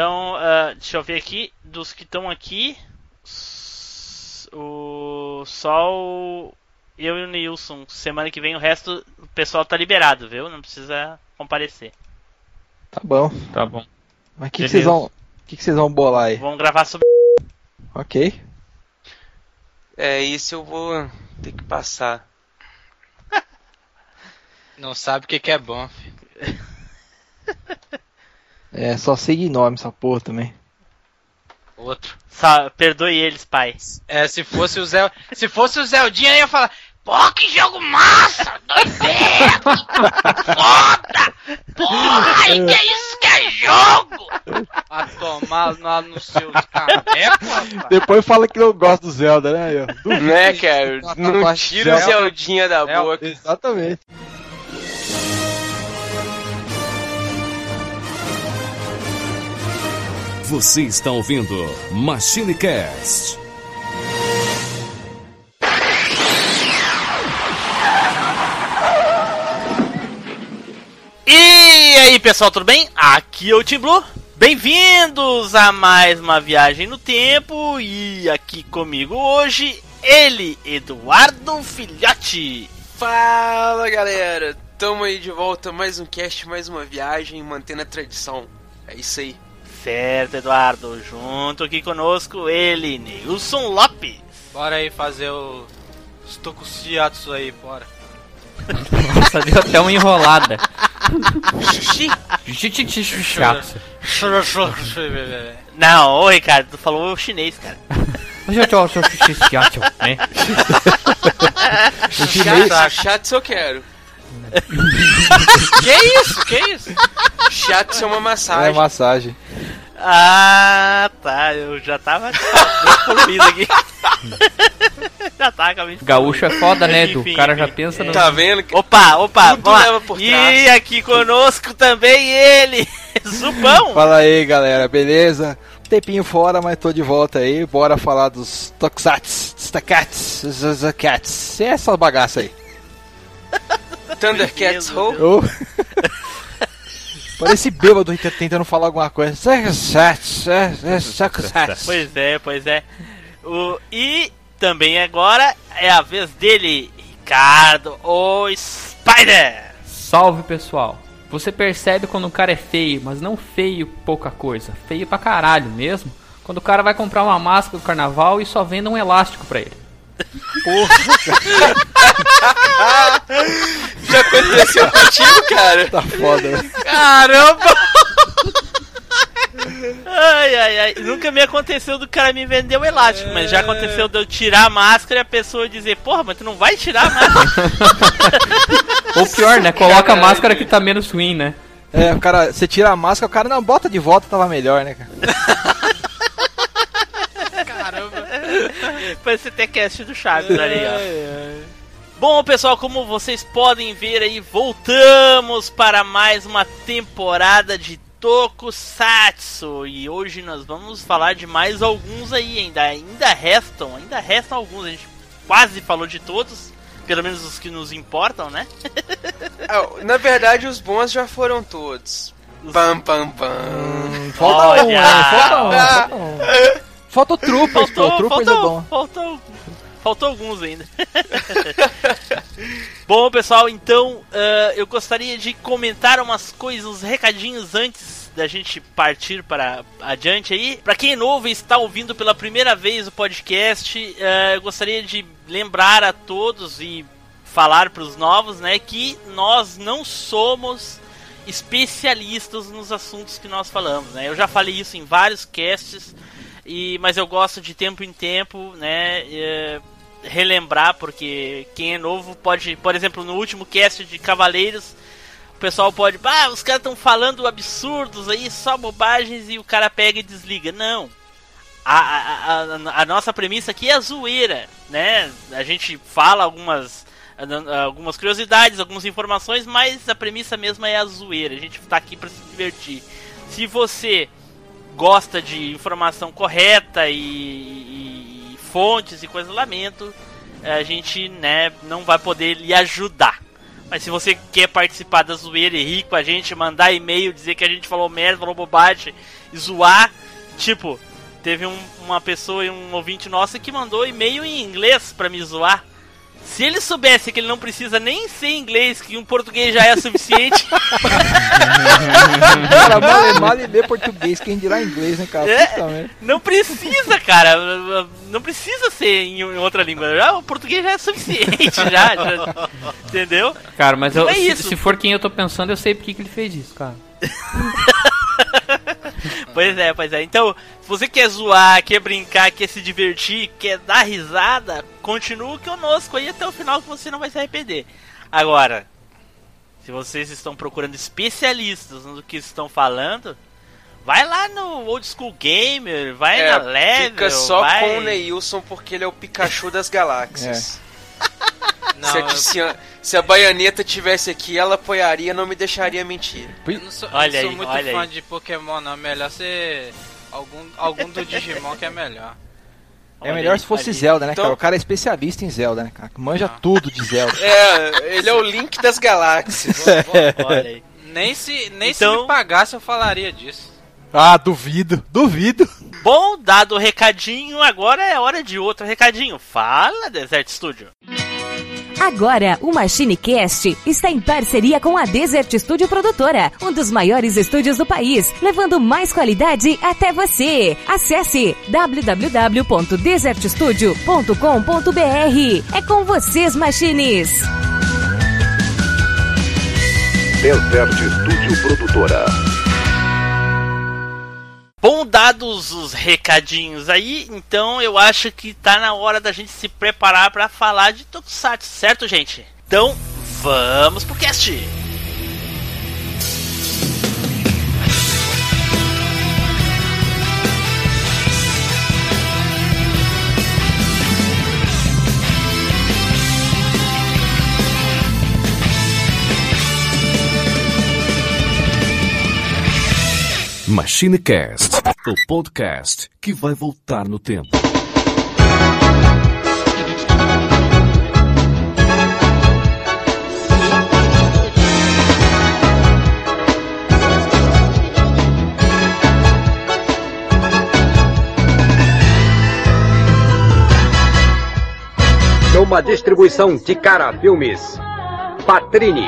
Então, uh, deixa eu ver aqui. Dos que estão aqui, o Sol, eu e o Nilson. Semana que vem o resto, o pessoal tá liberado, viu? Não precisa comparecer. Tá bom. Tá bom. Mas o que, que, vocês vão, que, que vocês vão bolar aí? Vamos gravar sobre. Ok. É, isso eu vou ter que passar. Não sabe o que, que é bom, filho. É, só siga nome essa porra também. Outro. Sa perdoe eles, pai. É, se fosse o Zé. se fosse o Zeldinha, ia falar. Pô, que jogo massa! Doideira! Foda! Porra, que é isso que é jogo! A tomar lá no seu caneco. Depois fala que não gosta do Zelda, né? Eu, Não é, cara? Não tira o Zeldinha da boca. Exatamente. Você está ouvindo Machine Cast. E aí, pessoal, tudo bem? Aqui é o Team Blue. Bem-vindos a mais uma viagem no tempo e aqui comigo hoje ele, Eduardo Filhote. Fala, galera. Tamo aí de volta, mais um cast, mais uma viagem, mantendo a tradição. É isso aí. Certo, Eduardo. Junto aqui conosco ele, Nilson Lopes. Bora aí fazer o. Os tokushiatsu aí, bora. Nossa, deu até uma enrolada. Não, ô Ricardo, tu falou chinês, cara. Hoje eu tô seu xixixixaço, né? Chato, chato eu quero. que isso? Que isso? Chato é uma É massagem. Ah, tá. Eu já tava poluído aqui. já tá com a Gaúcho é foda, né, Edu? Enfim, O cara já pensa no. Tá vendo? Opa, opa, por E aqui conosco também ele, Zupão. Fala aí, galera, beleza? Tempinho fora, mas tô de volta aí. Bora falar dos Tokusatsu, Stacats, Zazakats. É essa bagaça aí. Thundercats Ho. Parece bêbado tent- tentando falar alguma coisa. Pois é, pois é. O, e também agora é a vez dele, Ricardo, o Spider. Salve, pessoal. Você percebe quando o cara é feio, mas não feio pouca coisa. Feio pra caralho mesmo. Quando o cara vai comprar uma máscara do carnaval e só vende um elástico pra ele. Já aconteceu contigo, cara? Tá foda, né? Caramba! Ai, ai, ai. Nunca me aconteceu do cara me vender o elástico, mas já aconteceu de eu tirar a máscara e a pessoa dizer, porra, mas tu não vai tirar a máscara. Ou pior, né? Coloca a máscara que tá menos ruim, né? É, o cara, você tira a máscara, o cara não bota de volta, tava melhor, né, cara? Parece ter cast do Chaves ali, ó. Bom, pessoal, como vocês podem ver aí, voltamos para mais uma temporada de Tokusatsu. E hoje nós vamos falar de mais alguns aí, ainda, ainda restam, ainda restam alguns. A gente quase falou de todos, pelo menos os que nos importam, né? Ah, Na verdade, os bons já foram todos. Pam, pam, pam. Falta um, né? Falta um, falta um. Falta o Troopers, pô. Troopers é bom. faltou, faltou alguns ainda. bom, pessoal, então ah, eu gostaria de comentar umas coisas, uns recadinhos antes da gente partir para adiante aí. Para quem é novo e está ouvindo pela primeira vez o podcast, ah, eu gostaria de lembrar a todos e falar para os novos, né, que nós não somos especialistas nos assuntos que nós falamos, né? Eu já falei isso em vários casts, e mas eu gosto de tempo em tempo, né, é, relembrar porque quem é novo pode, por exemplo, no último cast de Cavaleiros, o pessoal pode, ah, os caras estão falando absurdos aí, só bobagens e o cara pega e desliga. Não. A, a, a, a nossa premissa aqui é a zoeira, né? A gente fala algumas algumas curiosidades, algumas informações, mas a premissa mesmo é a zoeira. A gente tá aqui para se divertir. Se você gosta de informação correta e, e- e fontes e coisas, lamento, a gente né, não vai poder lhe ajudar. Mas se você quer participar da zoeira e rir com a gente, mandar e-mail, dizer que a gente falou merda, falou bobagem, e zoar, tipo, teve um- uma pessoa e um ouvinte nosso que mandou e-mail em inglês pra me zoar. Se ele soubesse que ele não precisa nem ser inglês, que um português já é suficiente, Cara, mal é mal e ler português, quem dirá inglês, né, cara? É. Não precisa, cara. Não precisa ser em em outra língua. Já, o português já é suficiente, já, já- entendeu? Cara, mas eu, É se, isso. se for quem eu tô pensando, eu sei porque que ele fez isso, cara. Pois é, pois é. Então, se você quer zoar, quer brincar, quer se divertir, quer dar risada, continue conosco aí até o final que você não vai se arrepender. Agora, se vocês estão procurando especialistas no que estão falando, vai lá no Old School Gamer, vai na Level, É, fica só vai... com o Neilson porque ele é o Pikachu das galáxias. Não, se, a, eu, se, a, baianeta tivesse aqui, ela apoiaria, não me deixaria mentir. eu não sou, eu Olha não sou aí, muito olha fã aí. de Pokémon, não. Melhor ser algum, algum do Digimon que é melhor. É melhor se fosse. Zelda, né, Então- cara? O cara é especialista em Zelda, né, cara? Manja tudo de Zelda. É, ele é o Link das galáxias. Olha aí. Nem se, nem Então- se me pagasse eu falaria disso. Ah, duvido, duvido. Bom, dado o recadinho, agora é hora de outro recadinho. Fala, Desert Studio. Agora, o MachineCast está em parceria com a Desert Studio Produtora, um dos maiores estúdios do país, levando mais qualidade até você. Acesse www.desertstudio.com.br. É com vocês, Machines! Desert Studio Produtora. Dados os recadinhos aí, então eu acho que tá na hora da gente se preparar pra falar de Tokusatsu, certo, gente? Então, vamos pro cast! MachineCast, o podcast que vai voltar no tempo. Uma distribuição de cara filmes. Patrini.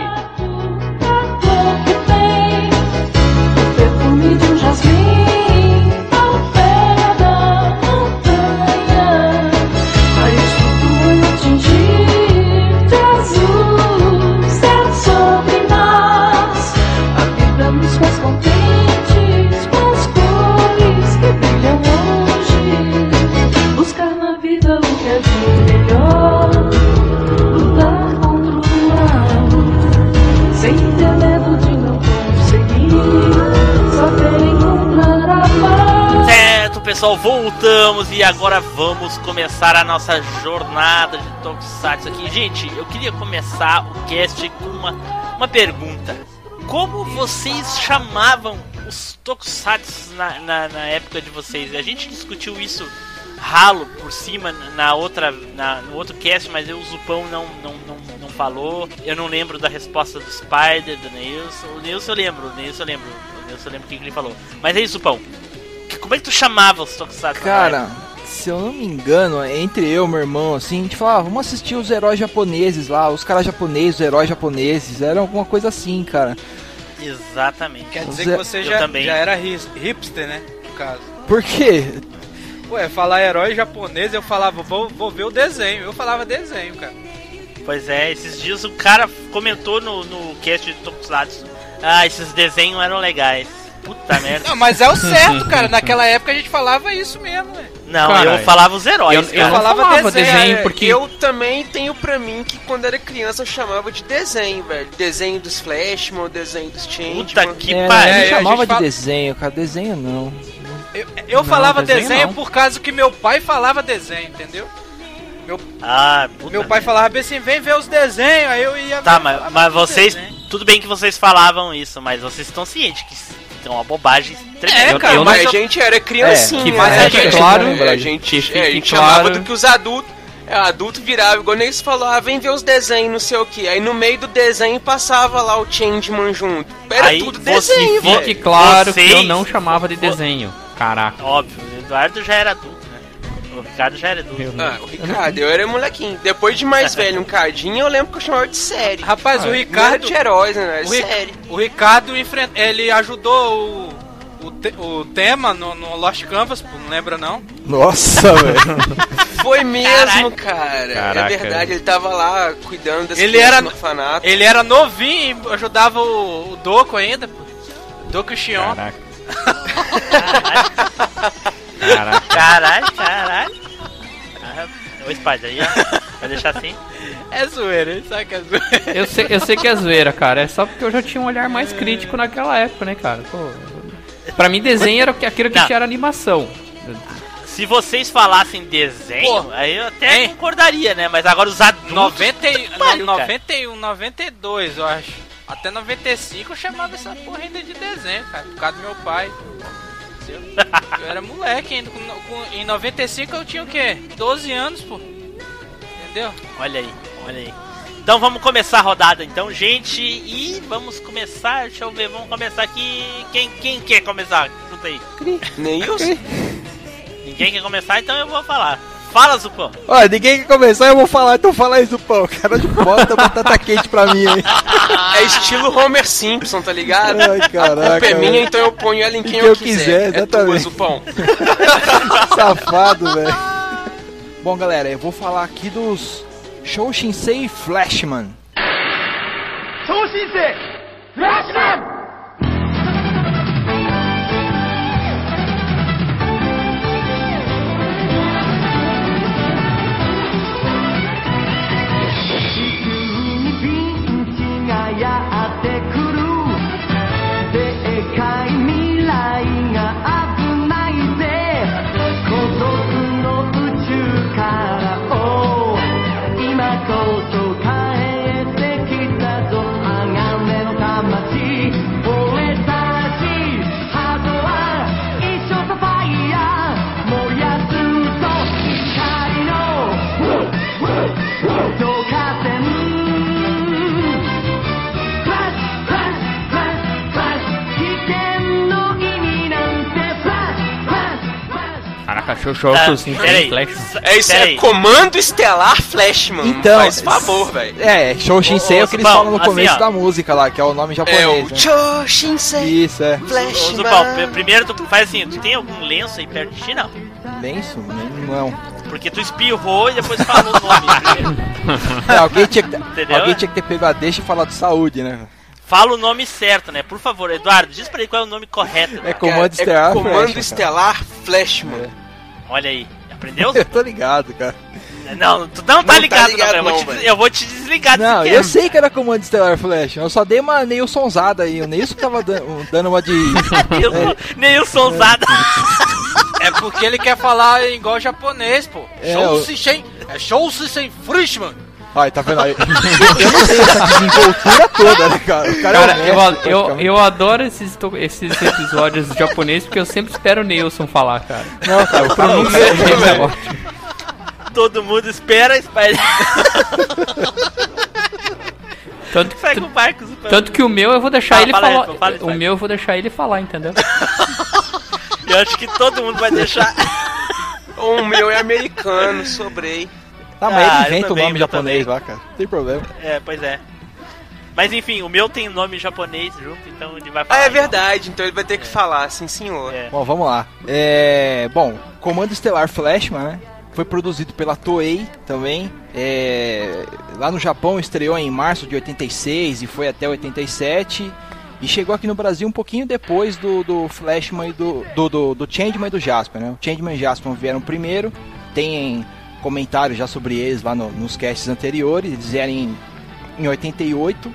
Perfume de pessoal, voltamos e agora vamos começar a nossa jornada de Tokusatsu aqui. Gente, eu queria começar o cast com uma, uma pergunta. Como vocês chamavam os Tokusatsu na, na, na época de vocês? A gente discutiu isso ralo por cima na outra na, no outro cast, mas eu, o Zupão não, não, não, não falou. Eu não lembro da resposta do Spider, do Nilson. O Nilson eu lembro, o Nilson eu lembro. O Nilson eu lembro o que ele falou. Mas aí, Zupão, que- como é que tu chamava os Tokusatsu? Cara, se eu não me engano, entre eu e meu irmão, assim, a gente falava, vamos assistir os heróis japoneses lá, os caras japoneses, os heróis japoneses, era alguma coisa assim, cara. Exatamente. Quer dizer que você já, também. já era hipster, né? No caso. Por quê? Ué, falar herói japonês, eu falava, vou, vou ver o desenho. Eu falava desenho, cara. Pois é, esses dias o cara comentou no, no cast de Tokusatsu. Ah, esses desenhos eram legais. Puta merda. Não, mas é o certo, cara. Naquela época a gente falava isso mesmo, né? Não, Cara, eu falava os heróis, eu- eu falava falava desenho, desenho, é, porque Eu também tenho pra mim que quando era criança eu chamava de desenho, velho. Desenho dos Flashman, desenho dos Changeman. Puta que É, pariu. a gente É, chamava de fala- desenho, cara, desenho não. Eu, eu Não, falava desenho desenho, não. por causa que meu pai falava desenho, entendeu? Ah, puta Meu pai falava bem assim, vem ver os desenhos, aí eu ia Tá, ver, mas, mas vocês. desenhos. Tudo bem que vocês falavam isso, mas vocês estão cientes que é uma bobagem tremenda. É, cara, eu mas mas eu- a gente era criancinha, É, que mas a gente, claro- a gente, que é, a gente claro- chamava do que os adultos. É, adulto virava, igual nem se falou, ah, vem ver os desenhos, não sei o que. Aí no meio do desenho passava lá o Changeman junto. Era Aí tudo você desenho, Fique velho. claro que eu Vocês- não chamava de desenho. Caraca. Óbvio, o Eduardo já era adulto? O Ricardo já era adulto. Eu- Ah, o Ricardo, eu era molequinho. Depois de mais velho, um cadinho, eu lembro que eu chamava de série. Rapaz, o Não era Ricardo. de heróis, né? O, Ri- série. o Ricardo enfren- ele ajudou o, o, te- o tema no, no Lost Canvas, pô, não lembra não? Nossa, velho. Foi mesmo, cara. Caraca. É verdade, ele tava lá cuidando das Ele era- no orfanato. Ele era novinho e ajudava o, o Doco ainda, pô. Doco e o Xion. Caraca. Caraca. Caralho, caralho. Ah, Ô, Spider, aí, ó. Vai deixar assim? É zoeira, ele sabe que é zoeira. Eu sei, eu sei que é zoeira, cara. É só porque eu já tinha um olhar mais crítico naquela época, né, cara? Pô, pra mim, desenho era o aquilo que Não. tinha era animação. Se vocês falassem desenho, Pô, aí eu até hein? concordaria, né? Mas agora os adultos... 90, e- pariu, no- cara. 91, 92, eu acho. Até 95 eu chamava essa porra ainda de desenho, cara. Por causa do meu pai. Eu era moleque ainda. com- com- em 95 eu tinha o quê? 12 anos, pô. Entendeu? Olha aí, olha aí. Então vamos começar a rodada então, gente. E vamos começar, deixa eu ver, vamos começar aqui. Quem, quem quer começar? Chuta aí. Nem eu. Ninguém quer começar, então eu vou falar. Fala, Zupão. Olha, ninguém quer começar, eu vou falar, então fala isso, pão. Cara de bota batata quente pra mim, hein? É estilo Homer Simpson, tá ligado? Ai, A caraca. culpa é minha, então eu ponho ela em quem que eu, eu quiser, É tua. Zupão. Safado, velho. Bom, galera, eu vou falar aqui dos Show Shinsei Flashman. Caraca, show, sim, peraí. flash. É isso, é Comando Estelar Flashman. Então, Faz favor, velho. É, Show é o que eles falam no assim, começo ó. da música lá, que é o nome É japonês. o né? Choshinsei Isso, é. Flashman. Primeiro tu faz assim, tu tem algum lenço aí perto de ti, não? Lenço? Não. Porque tu espirrou e depois falou o nome. É, alguém, tinha que, alguém tinha que ter pegado a deixa e falado de saúde, né? Fala o nome certo, né? Por favor, Eduardo, diz pra ele qual é o nome correto. É. Comando É Estelar Comando cara. Estelar Flashman. Olha aí. Aprendeu? Eu tô ligado, cara. Não, tu não tá Não tá ligado, ligado não, eu, vou não, te, eu vou te desligar desse Não, eu sei que era Comando Estelar Flash. Eu só dei uma Neilsonzada aí. O Neilson tava dando, dando uma de. Neilson, Neilson Zada. É porque ele quer falar igual japonês, pô. É, Show o- se sem. É show se sem Frischman. Ai, tá vendo aí? Eu não tenho essa desenvoltura toda, né, cara? O cara, Cara, é eu, honesto, eu, eu adoro esses, esses episódios japoneses porque eu sempre espero o Nilson falar, cara. Não, cara, o dele é ótimo. Todo mundo espera, espera. Tanto, Segue o Zupão. tanto que o meu eu vou deixar Fala, ele fala aí, falar. fala, fala, o fala. meu eu vou deixar ele falar, entendeu? Eu acho que todo mundo vai deixar. O meu é americano, sobrei. Tá, mas Ah, ele inventa o nome japonês também. lá, cara. Não tem problema. É, pois é. Mas enfim, o meu tem nome japonês junto, então ele vai falar. Ah, é verdade, então ele vai ter que falar, sim senhor. É. Bom, vamos lá. É. Bom, Comando Estelar Flashman, né? Foi produzido pela Toei também. É, lá no Japão estreou em março de 86 e foi até 87. E chegou aqui no Brasil um pouquinho depois do, do Flashman e do, do, do, do Changeman e do Jasper, né? O Changeman e Jasper vieram primeiro. Tem comentários já sobre eles lá no- nos casts anteriores. Eles vieram em, em 88.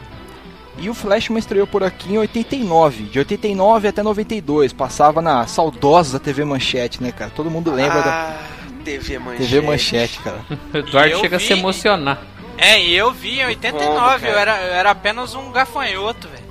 E o Flashman estreou por aqui em 89. De 89 até 92. Passava na saudosa TV Manchete, né, cara? Todo mundo lembra da Ah, TV Manchete. TV Manchete, cara. O Eduardo Eu chega a vi. se emocionar. É, e eu vi em 89, Como, cara? eu, era, eu era apenas um gafanhoto, velho.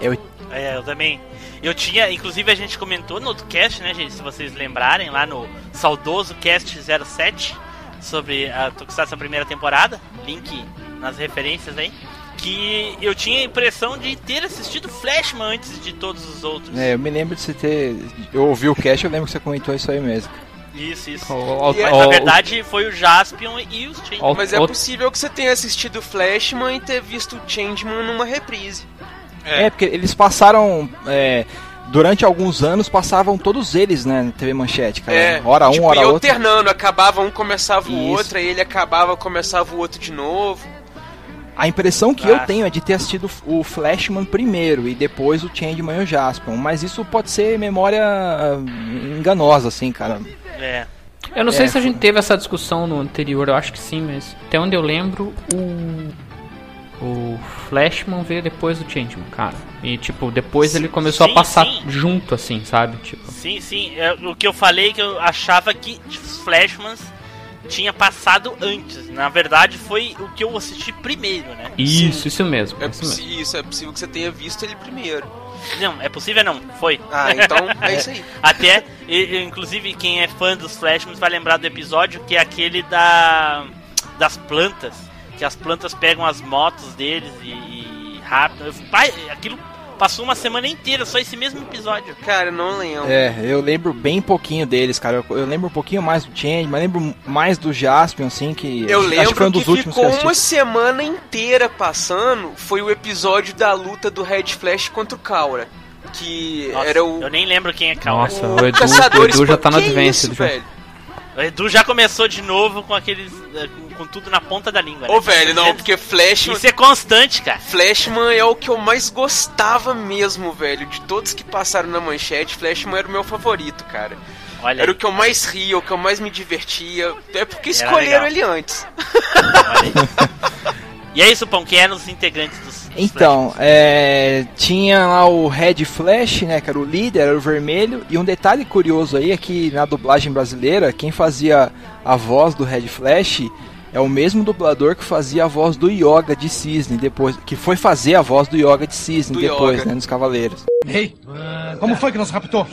Eu, É, eu também. Eu tinha, inclusive a gente comentou no outro cast, né, gente? Se vocês lembrarem, lá no saudoso cast 07. Sobre a Tokusatsu primeira temporada, link nas referências aí, que eu tinha a impressão de ter assistido Flashman antes de todos os outros. É, eu me lembro de você ter. Eu ouvi o cast, eu lembro que você comentou isso aí mesmo. Isso, isso. O- o- Mas o- na verdade foi o Jaspion e os Change. o- Mas é o- possível que você tenha assistido Flashman e ter visto Changeman numa reprise. É, porque eles passaram. é, durante alguns anos passavam todos eles, né, na TV Manchete, cara. É, hora um, tipo, hora ia outro. alternando, acabava um, começava o outro, aí ele acabava, começava o outro de novo. A impressão que Ah. eu tenho é de ter assistido o Flashman primeiro e depois o Changeman e o Jaspion. Mas isso pode ser memória ah, enganosa, assim, cara. É. Eu não sei É, se a gente teve essa discussão no anterior, eu acho que sim, mas até onde eu lembro, o. O Flashman veio depois do Changeman, cara. E tipo, depois ele começou sim, a passar sim. junto, assim, sabe? Tipo. Sim, sim. É, o que eu falei é que eu achava que os Flashmans tinha passado antes. Na verdade, foi o que eu assisti primeiro, né? Isso, isso mesmo. É isso mesmo. isso, é possível que você tenha visto ele primeiro. Não, é possível não. Foi. Ah, então é isso aí. Até, inclusive, quem é fã dos Flashmans vai lembrar do episódio que é aquele da das plantas. Que as plantas pegam as motos deles e, e rápido. Eu- pai, aquilo passou uma semana inteira, só esse mesmo episódio. Cara, eu não lembro. É, eu lembro bem pouquinho deles, cara. Eu, eu lembro um pouquinho mais do Change, mas lembro mais do Jaspion, assim, que. Eu acho lembro que foi um dos que últimos que ficou assisti. uma semana inteira passando. Foi o episódio da luta do Red Flash contra o Kaura. Que Nossa, era o. Eu nem lembro quem é Kawa. Nossa, o Edu, o Caçadores Edu já tá no que Advanced. isso, velho? O Edu já começou de novo com aqueles. eh, Com, tudo na ponta da língua. né? Ô, velho, não, porque Flashman. Isso é constante, cara. Flashman é o que eu mais gostava mesmo, velho. De todos que passaram na manchete, Flashman era o meu favorito, cara. Olha, Era aí, o que eu mais ria, o que eu mais me divertia. É porque Era escolheram ele antes. olha aí. E é isso, Pão, quem eram os integrantes dos. Então, é, tinha lá o Red Flash, né, que era o líder, era o vermelho. E um detalhe curioso aí é que na dublagem brasileira, quem fazia a voz do Red Flash é o mesmo dublador que fazia a voz do Yoga de Cisne depois, que foi fazer a voz do Yoga de Cisne Do depois, Yoga. né, nos Cavaleiros. Ei, como foi que nos raptou?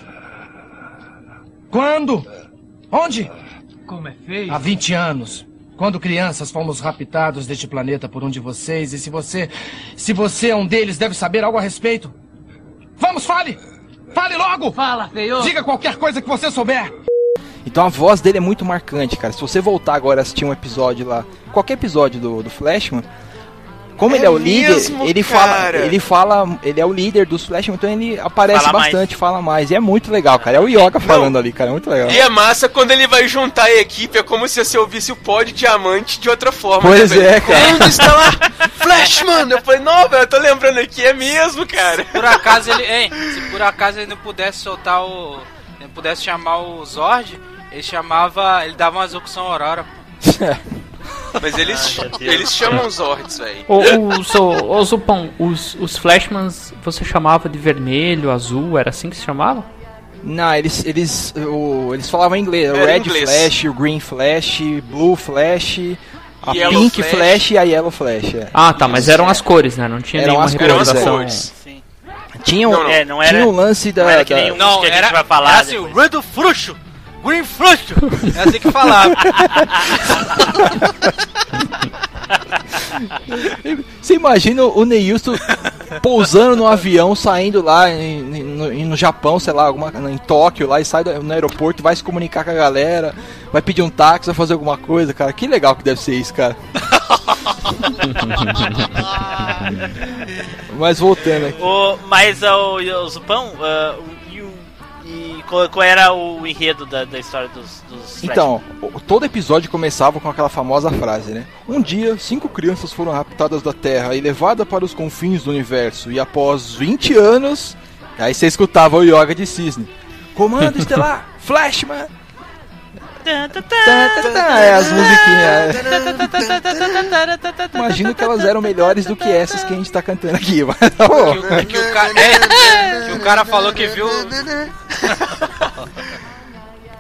Quando? Onde? Como é feio. Há 20 anos. Quando crianças fomos raptados deste planeta por um de vocês, e se você. Se você é um deles, deve saber algo a respeito. Vamos, fale! Fale logo! Fala, feio. Diga qualquer coisa que você souber! Então a voz dele é muito marcante, cara. Se você voltar agora a assistir um episódio lá, qualquer episódio do, do Flashman, como É ele é o líder, mesmo, ele fala, cara. ele fala, ele é o líder dos Flashman, então ele aparece Fala mais. bastante, fala mais. E é muito legal, cara. É o Yoga falando ali, cara, é muito legal. E é massa quando ele vai juntar a equipe, é como se você ouvisse o pó de diamante de outra forma. Pois né, velho? é, cara. Onde está lá? Flash, mano! Eu falei, não, velho, eu tô lembrando aqui, é mesmo, cara. Por acaso ele. Hein, se por acaso ele não pudesse soltar o. Não pudesse chamar o Zord, ele chamava. Ele dava uma execução Aurora. Mas eles, Ah, eles chamam os Zords, velho. Ô, Zupão, os, os Flashmans você chamava de vermelho, azul, era assim que se chamava? Não, eles eles o, eles falavam em inglês, o Red inglês. Flash, o Green Flash, Blue Flash, a Yellow Pink Flash. Flash. e a Yellow Flash. é. Ah, tá, mas eram as cores, né? Não tinha Eram nenhuma as cores, Eram as representação. cores. Sim. Tinha, um- Não, não. É, não era. tinha um lance da, não era que da- nem um Não, que a gente era- vai falar. era assim, o. Red Fruxo! Green Fruxo! É assim que falava. Você imagina o Neilson pousando no avião, saindo lá em- no, no Japão, sei lá, alguma, em Tóquio, lá e sai do- no aeroporto, vai se comunicar com a galera, vai pedir um táxi, vai fazer alguma coisa, cara. Que legal que deve ser isso, cara. Mas voltando aqui. O, mas o, o Zupão, ah, o- e qual, era o enredo da, da história dos, dos Então, todo episódio começava com aquela famosa frase, né? Um dia, cinco crianças foram raptadas da Terra e levadas para os confins do universo. E após 20 anos, aí você escutava o Yoga de Cisne. Comando Estelar, Flashman! É, as musiquinhas. é. Imagino que elas eram melhores do que essas que a gente tá cantando aqui. Mas, tá que, o, que o ca- é, que o cara falou que viu.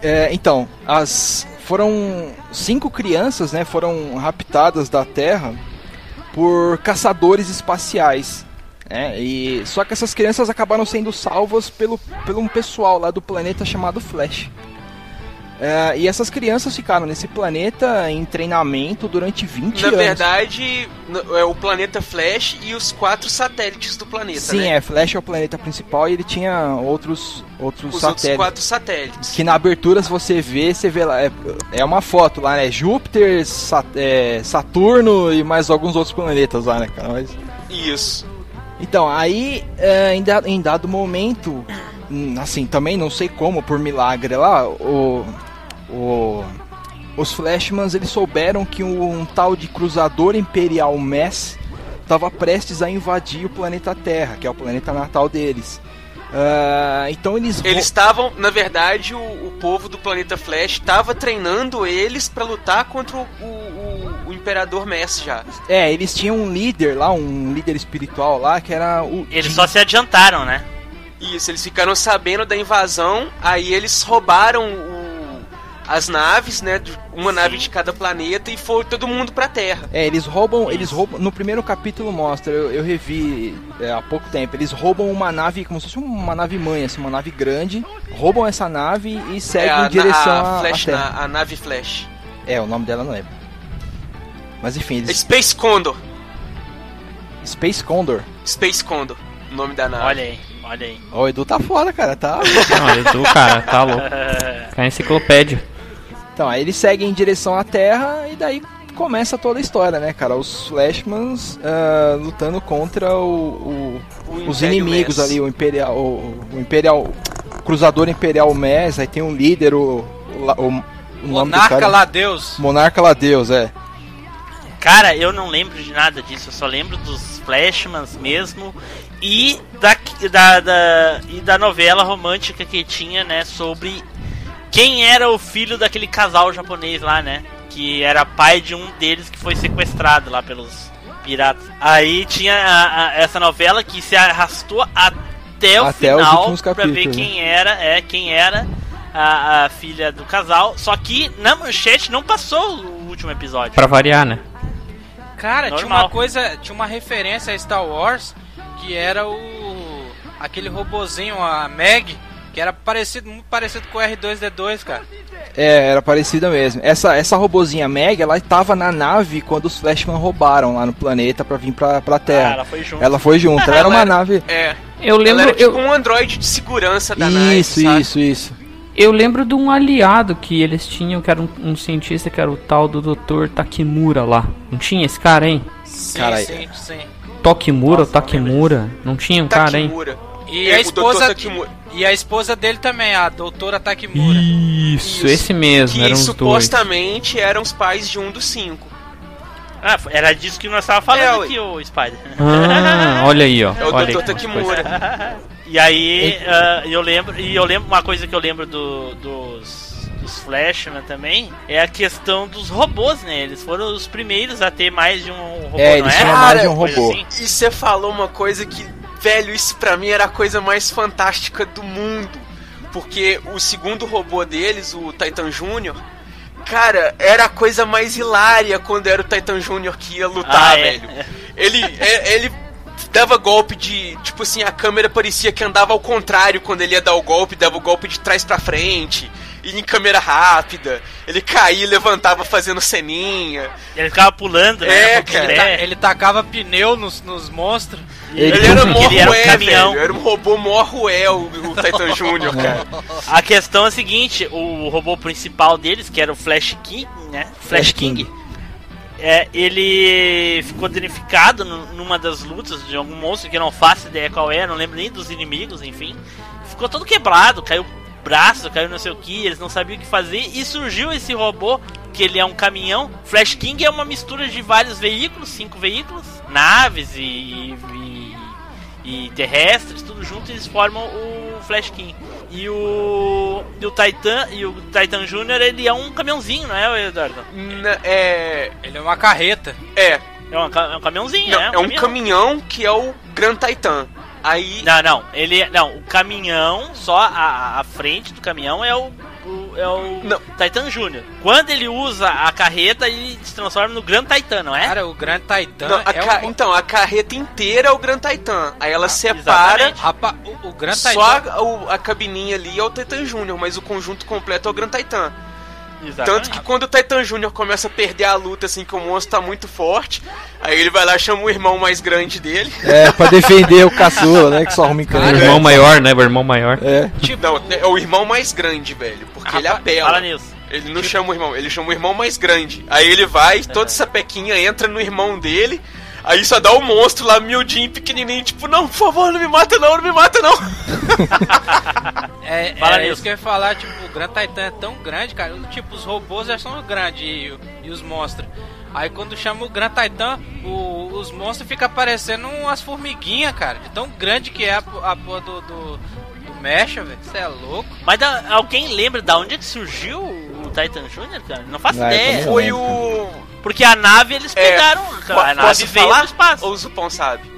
É, então, as foram cinco crianças, né, foram raptadas da Terra por caçadores espaciais. né, e só que essas crianças acabaram sendo salvas pelo, pelo um pessoal lá do planeta chamado Flash. É, e essas crianças ficaram nesse planeta em treinamento durante 20 Na anos. verdade, no- é o planeta Flash e os quatro satélites do planeta, Sim, né? é, Flash é o planeta principal e ele tinha outros, outros Os outros satélites. quatro satélites. Que na abertura, se você vê, você vê lá, é, é uma foto lá, né? Júpiter, Sa- é, Saturno e mais alguns outros planetas lá, né, cara? Mas... Isso. Então, aí, é, em, da- em dado momento, hum, assim, também não sei como, por milagre lá, o, o- os Flashmans, eles souberam que um, tal de Cruzador Imperial Mass estava prestes a invadir o planeta Terra, que é o planeta natal deles. Ah, então eles... Eles estavam, na verdade, o, o povo do planeta Flash estava treinando eles pra lutar contra o, o, o- o Imperador Mess já. É, eles tinham um líder lá, um líder espiritual lá, que era o... Eles só se adiantaram, né? Isso, eles ficaram sabendo da invasão, aí eles roubaram o- as naves, né? Uma nave de cada planeta e foi todo mundo pra Terra. É, eles roubam, eles roubam. No primeiro capítulo mostra, eu, eu revi é, há pouco tempo. Eles roubam uma nave, como se fosse uma nave mãe, assim, uma nave grande. Roubam essa nave e seguem é, a, em direção a, à- à Flash, Terra. na- a nave Flash. É, o nome dela não lembro. Mas enfim, eles. Space Condor. Space Condor. Space Condor, o nome da nave. Olha aí, olha aí. Ó, o Edu tá foda, cara, tá. Não, Edu, cara, tá louco. É a enciclopédia. Então, aí eles seguem em direção à Terra e daí começa toda a história, né, cara? Os Flashmans ah, lutando contra o, o- O os inimigos ali, o Imperial, o, o Imperial, o Cruzador Imperial Mass, aí tem um líder, o, Monarca cara, lá Deus. Monarca lá Deus, é. Cara, eu não lembro de nada disso, eu só lembro dos Flashmans mesmo e da, da, da- e da novela romântica que tinha, né, sobre quem era o filho daquele casal japonês lá, né, que era pai de um deles que foi sequestrado lá pelos piratas. Aí tinha a- a- essa novela que se arrastou até o Até final pra ver capítulos, né? quem era, é, quem era a, a filha do casal, só que na manchete não passou o último episódio. Pra variar, né? Cara, tinha Normal. uma coisa, tinha uma referência a Star Wars que era o aquele robozinho, a Meg, que era parecido, muito parecido com o R2D2, cara. É, era parecida mesmo. Essa, essa robozinha Meg, ela estava na nave quando os Flashman roubaram lá no planeta pra vir pra, pra Terra. Ah, ela foi junto. Ela foi junto, ela era uma Ela nave. É. Eu Ela lembro, era tipo eu, um androide de segurança da nave. Isso, sabe? isso, isso. eu lembro de um aliado que eles tinham, que era um, um cientista que era o tal do Dr. Takimura lá. Não tinha esse cara, hein? Sim, Cara, sim, sim. Tokimura ou Nossa, não lembro Takimura? Não tinha um cara, hein? E É, a esposa e a esposa dele também, a doutora Takimura. Isso, Isso. esse mesmo, Que eram os dois. supostamente eram os pais de um dos cinco. Ah, era disso que nós estávamos falando É, aqui, o Spider. Ah, olha aí, ó. É o olha Dr. Takimura. E aí, ah, eu lembro, e eu lembro uma coisa que eu lembro do- dos, dos Flashman também, é a questão dos robôs, né? Eles foram os primeiros a ter mais de um robô, É, não eles é? tinham mais de um robô. assim. E você falou uma coisa que, velho, isso pra mim era a coisa mais fantástica do mundo. Porque o segundo robô deles, o Titan Júnior, cara, era a coisa mais hilária quando era o Titan Júnior que ia lutar, Ah, é. velho. Ele, é- ele dava golpe de. Tipo assim, a câmera parecia que andava ao contrário quando ele ia dar o golpe, dava o golpe de trás pra frente. E em câmera rápida, ele caía e levantava fazendo ceninha. Ele ficava pulando, né? É, cara. Ele, ta- ele tacava pneu nos, nos monstros. Ele- Ele era mó Ele era um rué, caminhão. velho. Era um robô mó rué, o, o Titan Júnior, cara. A questão é a seguinte, o robô principal deles, que era o Flash King, né? Flash, Flash King. King. É, ele ficou danificado nu- numa das lutas de algum monstro que eu não faço ideia qual é, não lembro nem dos inimigos, enfim. Ficou todo quebrado, caiu o braço, caiu não sei o que, eles não sabiam o que fazer e surgiu esse robô que ele é um caminhão. Flash King é uma mistura de vários veículos, cinco veículos, naves e, e, e terrestres, tudo junto, eles formam o Flash King. E o, e o Titan e o Titan Júnior, ele é um caminhãozinho, não é, Eduardo? Na- é. Ele é uma carreta. É. É um, ca- é um caminhãozinho, Não, né? é um caminhão que é o Grand Titan. Aí. Não, não, ele não, o caminhão, só a, a frente do caminhão é o, o- é o Não. Titan Júnior. Quando ele usa a carreta, ele se transforma no Gran Titan, não é? Cara, o Grand Titan Não, a é ca- um... Então, a carreta inteira é o Grand Titan. Aí ela separa. exatamente. Rapa, o, o Grand Só Titan... a, o- a cabininha ali é o Titan Júnior, mas o conjunto completo é o Grand Titan. Tanto que quando o Titan Júnior começa a perder a luta, assim, que o monstro tá muito forte, aí ele vai lá e chama o irmão mais grande dele. É, pra defender o caçula, né? Que só arruma O encrenca. irmão maior, né? O irmão maior. É. Tipo, não, é o irmão mais grande, velho, porque ele Rapaz, apela. Fala nisso. Ele não chama o irmão, ele chama o irmão mais grande. Aí ele vai, toda essa pequinha entra no irmão dele. Aí só dá o monstro lá, miudinho, pequenininho, tipo, não, por favor, não me mata não, não me mata não. É, Fala nisso. isso que eu ia falar, tipo, o Grand Titan é tão grande, cara. Tipo, os robôs já são grandes e, e os monstros. Aí quando chama o Grand Titan, o- os monstros ficam parecendo umas formiguinhas, cara. De tão grande que é a, a porra do, do, do Mecha, velho. Você é louco. Mas da- alguém lembra da onde é que surgiu o Titan Jr., cara? Não faço Não, ideia. Foi o. Porque a nave eles É, pegaram. po- a nave veio falar? do espaço. Ou o Zupão sabe?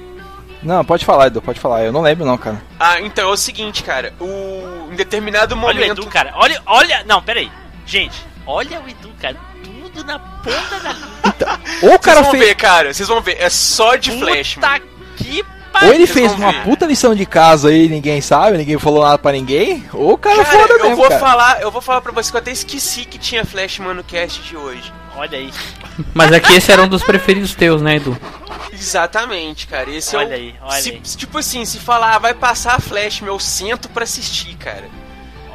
Não, pode falar, Edu, pode falar. Eu não lembro não, cara. Ah, então é o seguinte, cara. O... Em determinado Olha o momento. Edu, cara. Olha, olha. Não, peraí. Gente, olha o Edu, cara. Tudo na ponta da língua. Ou o Vocês cara vão fez. ver, cara. Vocês vão ver. É só de flash, Puta mano. que Ou pariu. ele Vocês fez uma ver. puta lição de casa aí, ninguém sabe, ninguém falou nada pra ninguém. Ou o cara, Cara, foda eu mesmo, vou cara. falar, eu vou falar pra você que eu até esqueci que tinha Flashman no cast de hoje. Olha aí. Mas é que esse era um dos preferidos teus, né, Edu? Exatamente, cara. Esse Olha é o... aí, olha se- aí. Tipo assim, se falar, ah, vai passar a Flashman, eu sento pra assistir, cara.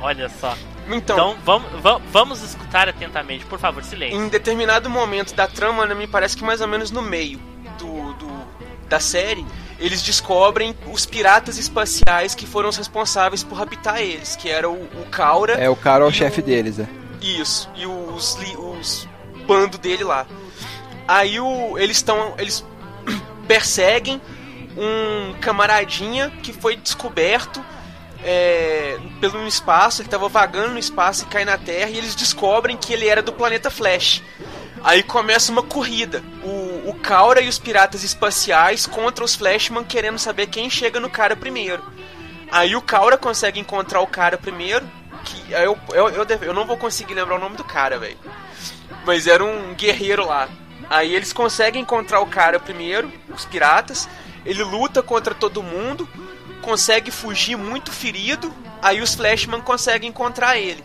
Olha só. Então, Então, vamos, va- vamos escutar atentamente. Por favor, silêncio. em determinado momento da trama, né, me parece que mais ou menos no meio do, do- da série, eles descobrem os piratas espaciais que foram os responsáveis por raptar eles, que era o, o Kaura. É, o cara é o chefe deles, é. Isso, e os, os bando dele lá. Aí o, eles estão. Eles perseguem um camaradinha que foi descoberto é, pelo espaço, ele estava vagando no espaço e cai na Terra, e eles descobrem que ele era do planeta Flash. Aí começa uma corrida. O, o Kaura e os piratas espaciais contra os Flashman querendo saber quem chega no cara primeiro. Aí o Kaura consegue encontrar o cara primeiro. Que eu, eu, eu, eu não vou conseguir lembrar o nome do cara, velho. Mas era um guerreiro lá. Aí eles conseguem encontrar o cara primeiro, os piratas. Ele luta contra todo mundo, consegue fugir muito ferido. Aí os Flashman conseguem encontrar ele.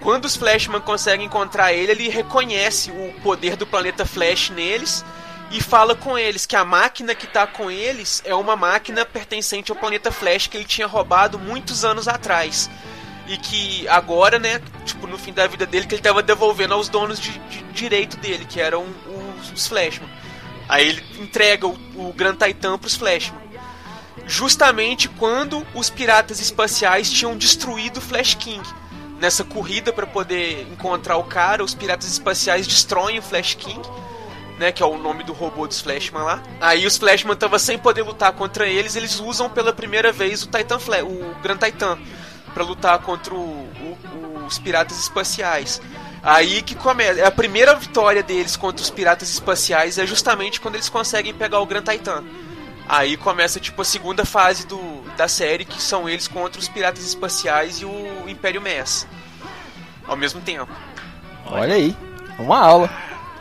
Quando os Flashman conseguem encontrar ele, ele reconhece o poder do planeta Flash neles e fala com eles que a máquina que tá com eles é uma máquina pertencente ao planeta Flash que ele tinha roubado muitos anos atrás. E que agora, né, tipo, no fim da vida dele, que ele tava devolvendo aos donos de, de direito dele, que eram os, os Flashman. Aí ele entrega o, o Grand Titan pros Flashman. Justamente quando os piratas espaciais tinham destruído o Flash King. Nessa corrida para poder encontrar o cara, os piratas espaciais destroem o Flash King né, que é o nome do robô dos Flashman lá. Aí os Flashman estavam sem poder lutar contra eles, eles usam pela primeira vez o Titan o Grand Titan, para lutar contra o- o- os piratas espaciais. Aí que começa, a primeira vitória deles contra os piratas espaciais é justamente quando eles conseguem pegar o Grand Titan. Aí começa tipo a segunda fase do, da série, que são eles contra os piratas espaciais e o Império Mass. Ao mesmo tempo. Olha aí, uma aula.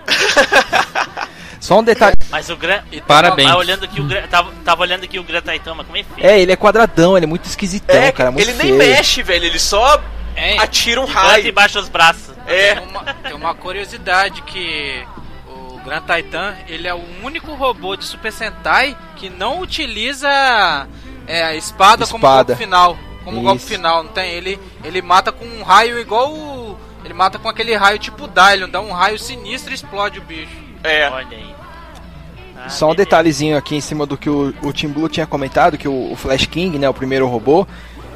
Só um detalhe. Mas o Gran. Parabéns. Tava olhando aqui o Gran. Tava, tava olhando aqui o Gran Titan, mas como é feio. É, ele é quadradão, ele é muito esquisitão, É, cara. Muito ele nem feio. mexe, velho, ele só É, atira um raio. embaixo dos braços. É. Tem uma, tem uma curiosidade que o Grand Titan ele é o único robô de Super Sentai que não utiliza é, a espada, como Espada. golpe final. Como golpe Isso. final, não tem? Ele, ele mata com um raio igual o. Ele mata com aquele raio tipo Dylion, dá um raio sinistro e explode o bicho. É. Olha aí. Ah, Só um detalhezinho aqui em cima do que o, o Team Blue tinha comentado, que o, o Flash King, né, o primeiro robô,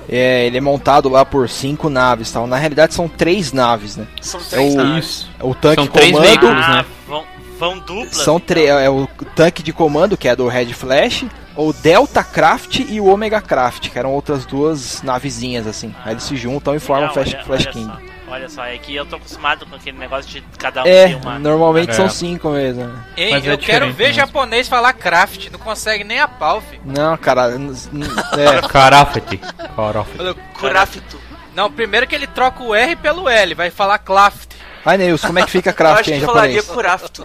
é, ele é montado lá por cinco naves, tal. Na realidade são três naves, né? São É três o, naves. o tanque São três comando, veículos, né? Ah, vão, vão duplas. são tre- é o tanque de comando, que é do Red Flash, o Delta Craft e o Omega Craft, que eram outras duas navezinhas, assim. Aí eles se juntam e formam o Legal, Flash, olha- Flash olha King. Só, olha só, é que eu tô acostumado com aquele negócio de cada um É, ter uma. normalmente É. são cinco mesmo. né? Hein, Mas é eu quero diferente ver mesmo. japonês falar craft, não consegue nem a pau, fi. Não, cara, é. Falou, Kurafito. Não, primeiro que ele troca o R pelo L, vai falar Claft. Ai, Neils, como é que fica Eu Craft em falaria japonês? Kurafito.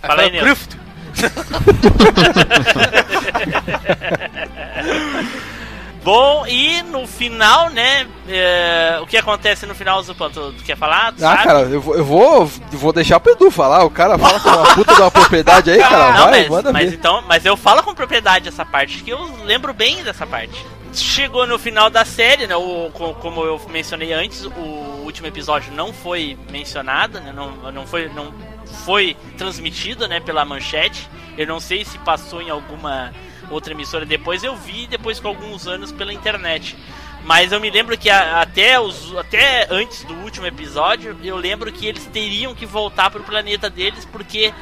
Vai Fala aí. Cruft. Bom, e no final, né? é, o que acontece no final, Zupan? Tu, tu quer falar? Tu Ah, sabe? cara, eu vou, eu vou, vou deixar pro Edu falar. O cara fala com uma puta de uma propriedade aí, cara. Não, Vai, mas, manda mas ver. então, mas eu falo com propriedade essa parte, que eu lembro bem dessa parte. Chegou no final da série, né? O, co- como eu mencionei antes, o último episódio não foi mencionado, né? Não, não foi, não foi transmitido, né? Pela manchete. Eu não sei se passou em alguma outra emissora depois. Eu vi depois com alguns anos pela internet. Mas eu me lembro que a- até, os, até antes do último episódio, eu lembro que eles teriam que voltar pro planeta deles porque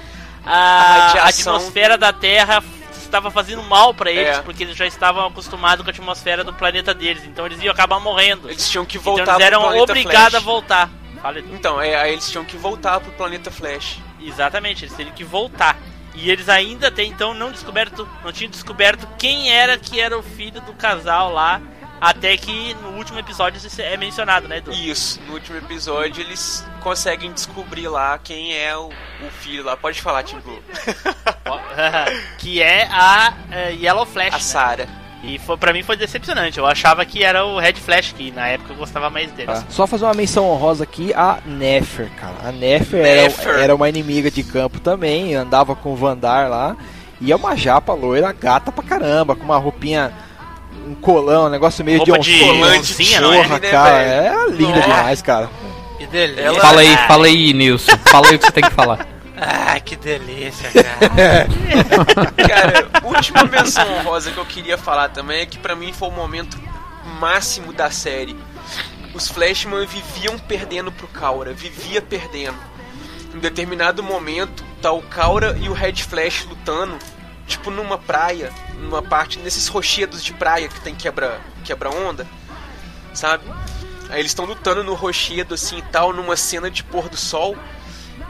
A a, radiação- atmosfera da Terra estava fazendo mal pra eles, É. porque eles já estavam acostumados com a atmosfera do planeta deles, então eles iam acabar morrendo. Eles tinham que então voltar eles eram obrigados a voltar. Fala. Então, é, aí eles tinham que voltar pro planeta Flash. Exatamente, eles teriam que voltar. E eles ainda até então não descoberto, não tinham descoberto quem era que era o filho do casal lá, até que no último episódio isso é mencionado, né, Edu? Isso, no último episódio eles conseguem descobrir lá quem é o, o filho lá. Pode falar, Tim Blue. que é a eh, Yellow Flash. A né? Sarah. E foi, pra mim foi decepcionante. Eu achava que era o Red Flash, que na época eu gostava mais dele. Tá. Só fazer uma menção honrosa aqui a Nefer, cara. A Nefer, era- Nefer. Era, uma inimiga de campo também, andava com o Vandar lá. E é uma japa loira, gata pra caramba, com uma roupinha, um colão, um negócio meio Roupa de oncinha. não é? Né, cara, é linda Nossa. demais, cara. Ela- Fala aí, fala aí, Nilson. Fala aí o que você tem que falar. Ah, que delícia, cara. Cara, última menção honrosa que eu queria falar também é que pra mim foi o momento máximo da série. Os Flashman viviam perdendo pro Kaura, vivia perdendo. Em determinado momento, tá o Kaura e o Red Flash lutando, tipo numa praia, numa parte nesses rochedos de praia que tem quebra quebra onda, sabe? Aí eles estão lutando no rochedo assim e tal, numa cena de pôr do sol.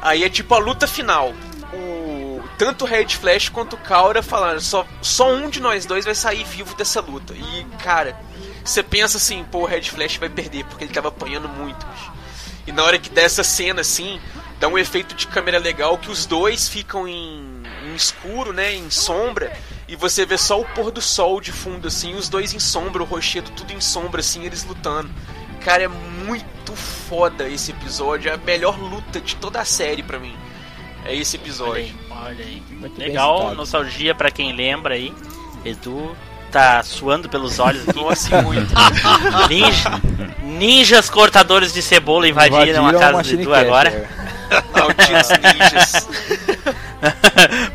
Aí é tipo a luta final. O tanto o Red Flash quanto o Kaura falaram, só só um de nós dois vai sair vivo dessa luta. E cara, você pensa assim, pô, o Red Flash vai perder porque ele tava apanhando muito. E na hora que dá essa cena assim, dá um efeito de câmera legal que os dois ficam em, em escuro, né, em sombra, e você vê só o pôr do sol de fundo assim, os dois em sombra, o rochedo tudo em sombra assim, eles lutando. Cara, é muito foda esse episódio, é a melhor luta de toda a série pra mim. É esse Olha episódio. aí, olha aí. Muito bem Legal, nostalgia pra quem lembra aí. Edu tá suando pelos olhos aqui. Nossa, muito. Ninja, ninjas cortadores de cebola invadiram, a casa do Edu agora. é. Malditos ninjas.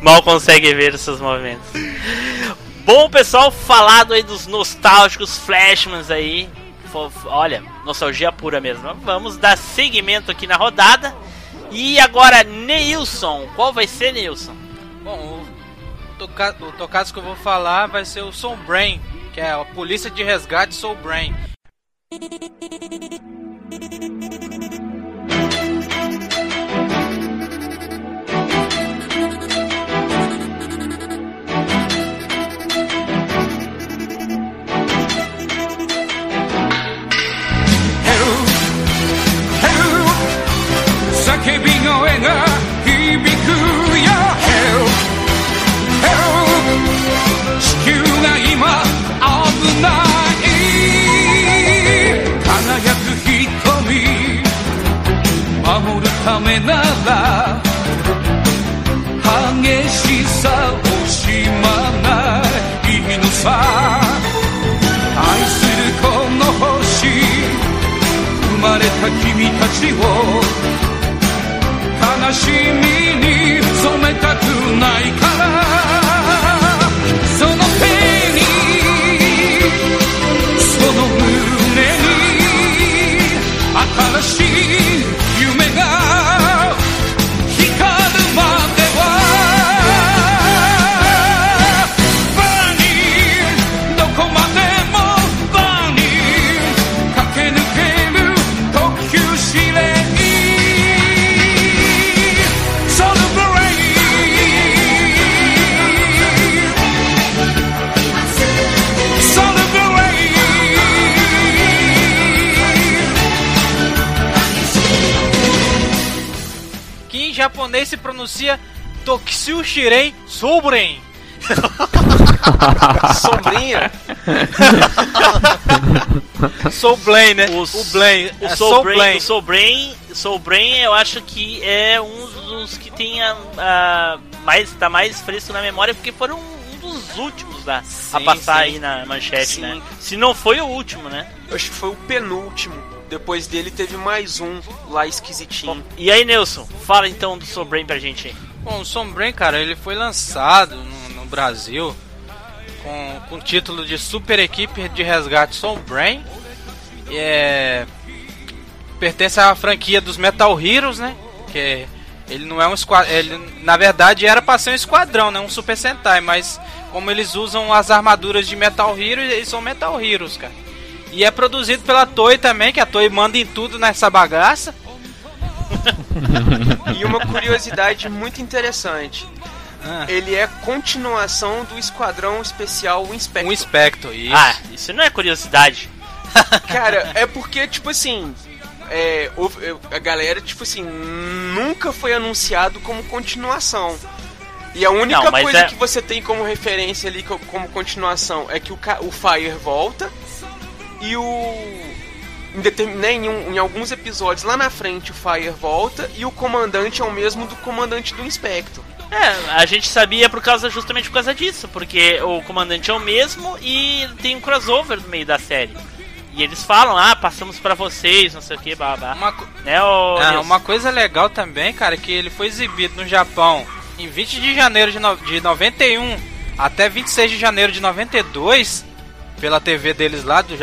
Mal consegue ver os seus movimentos. Bom, pessoal, falado aí dos nostálgicos Flashmans aí. Olha, nostalgia pura mesmo. Vamos dar seguimento aqui na rodada. E agora, Neilson. Qual vai ser, Neilson? Bom, o, toca o tocado que eu vou falar vai ser o Soul Brain, que é a polícia de resgate Soul Brain.「ためなら激しさを惜しまないのさ」「愛するこの星生まれた君たちを悲しみに染めたくないから。その手にその胸に新しい pronuncia Tokishu Shirei Soubren. Sombrinha. Soul Blaine, né? O, O Blaine. O é Soul, Brain, Blaine. o Soul Brain, Soul Brain, eu acho que é um dos que tem a, a- mais tá mais fresco na memória porque foram um dos últimos a, a Sim, passar sim. aí na manchete, Sim. né? Se não foi o último, né? Eu acho que foi o penúltimo. Depois dele teve mais um lá esquisitinho. E aí, Nelson, fala então do Soul Brain pra gente aí. Bom, o Sombren, cara, ele foi lançado no, no Brasil com, com o título de Super Equipe de Resgate Sombren. É, pertence à franquia dos Metal Heroes, né? Que ele não é um esquadrão. Ele, na verdade, era pra ser um esquadrão, né? Um Super Sentai, mas como eles usam as armaduras de Metal Heroes, eles são Metal Heroes, cara. E é produzido pela Toei também, que a Toei manda em tudo nessa bagaça. E uma curiosidade muito interessante. Ah. Ele é continuação do Esquadrão Especial Inspector. Um Inspector, isso. Ah, isso não é curiosidade. Cara, é porque, tipo assim, é, a galera, tipo assim, nunca foi anunciado como continuação. E a única Não, coisa é- que você tem como referência ali co- como continuação é que o, o Fire volta e o. Em, determin- né, em, um- em alguns episódios lá na frente o Fire volta e o comandante é o mesmo do comandante do Inspector. É, a gente sabia por causa justamente por causa disso, porque o comandante é o mesmo e tem um crossover no meio da série. E eles falam, ah, passamos pra vocês, não sei o que, babá. Uma, co- Né, ô Ah, Nilson? uma coisa legal também, cara, é que ele foi exibido no Japão em 20 de janeiro de, no, de 91 até 26 de janeiro de 92 pela TV deles lá do,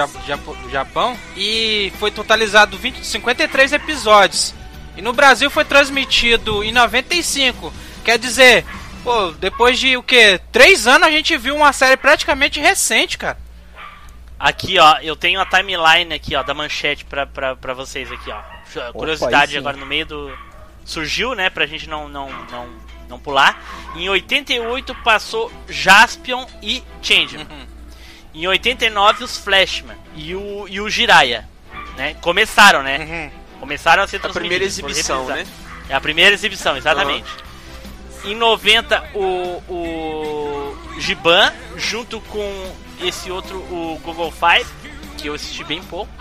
Japão e foi totalizado 20, 53 episódios. E no Brasil foi transmitido em 95. Quer dizer, pô, depois de o que? Três anos a gente viu uma série praticamente recente, cara. Aqui, ó, eu tenho a timeline aqui, ó, da manchete pra, pra, pra vocês aqui, ó. Curiosidade sim. agora no meio do. Surgiu, né, pra gente não, não, não, não pular. Em 88 passou Jaspion e Changeman. Uhum. Em 89 os Flashman e o, e o Jiraiya, né? Começaram, né? Uhum. Começaram a ser A transmitidos. primeira foram exibição, né? É a primeira exibição, exatamente. Em 90, o, o Giban, junto com esse outro, o Google Five, que eu assisti bem pouco.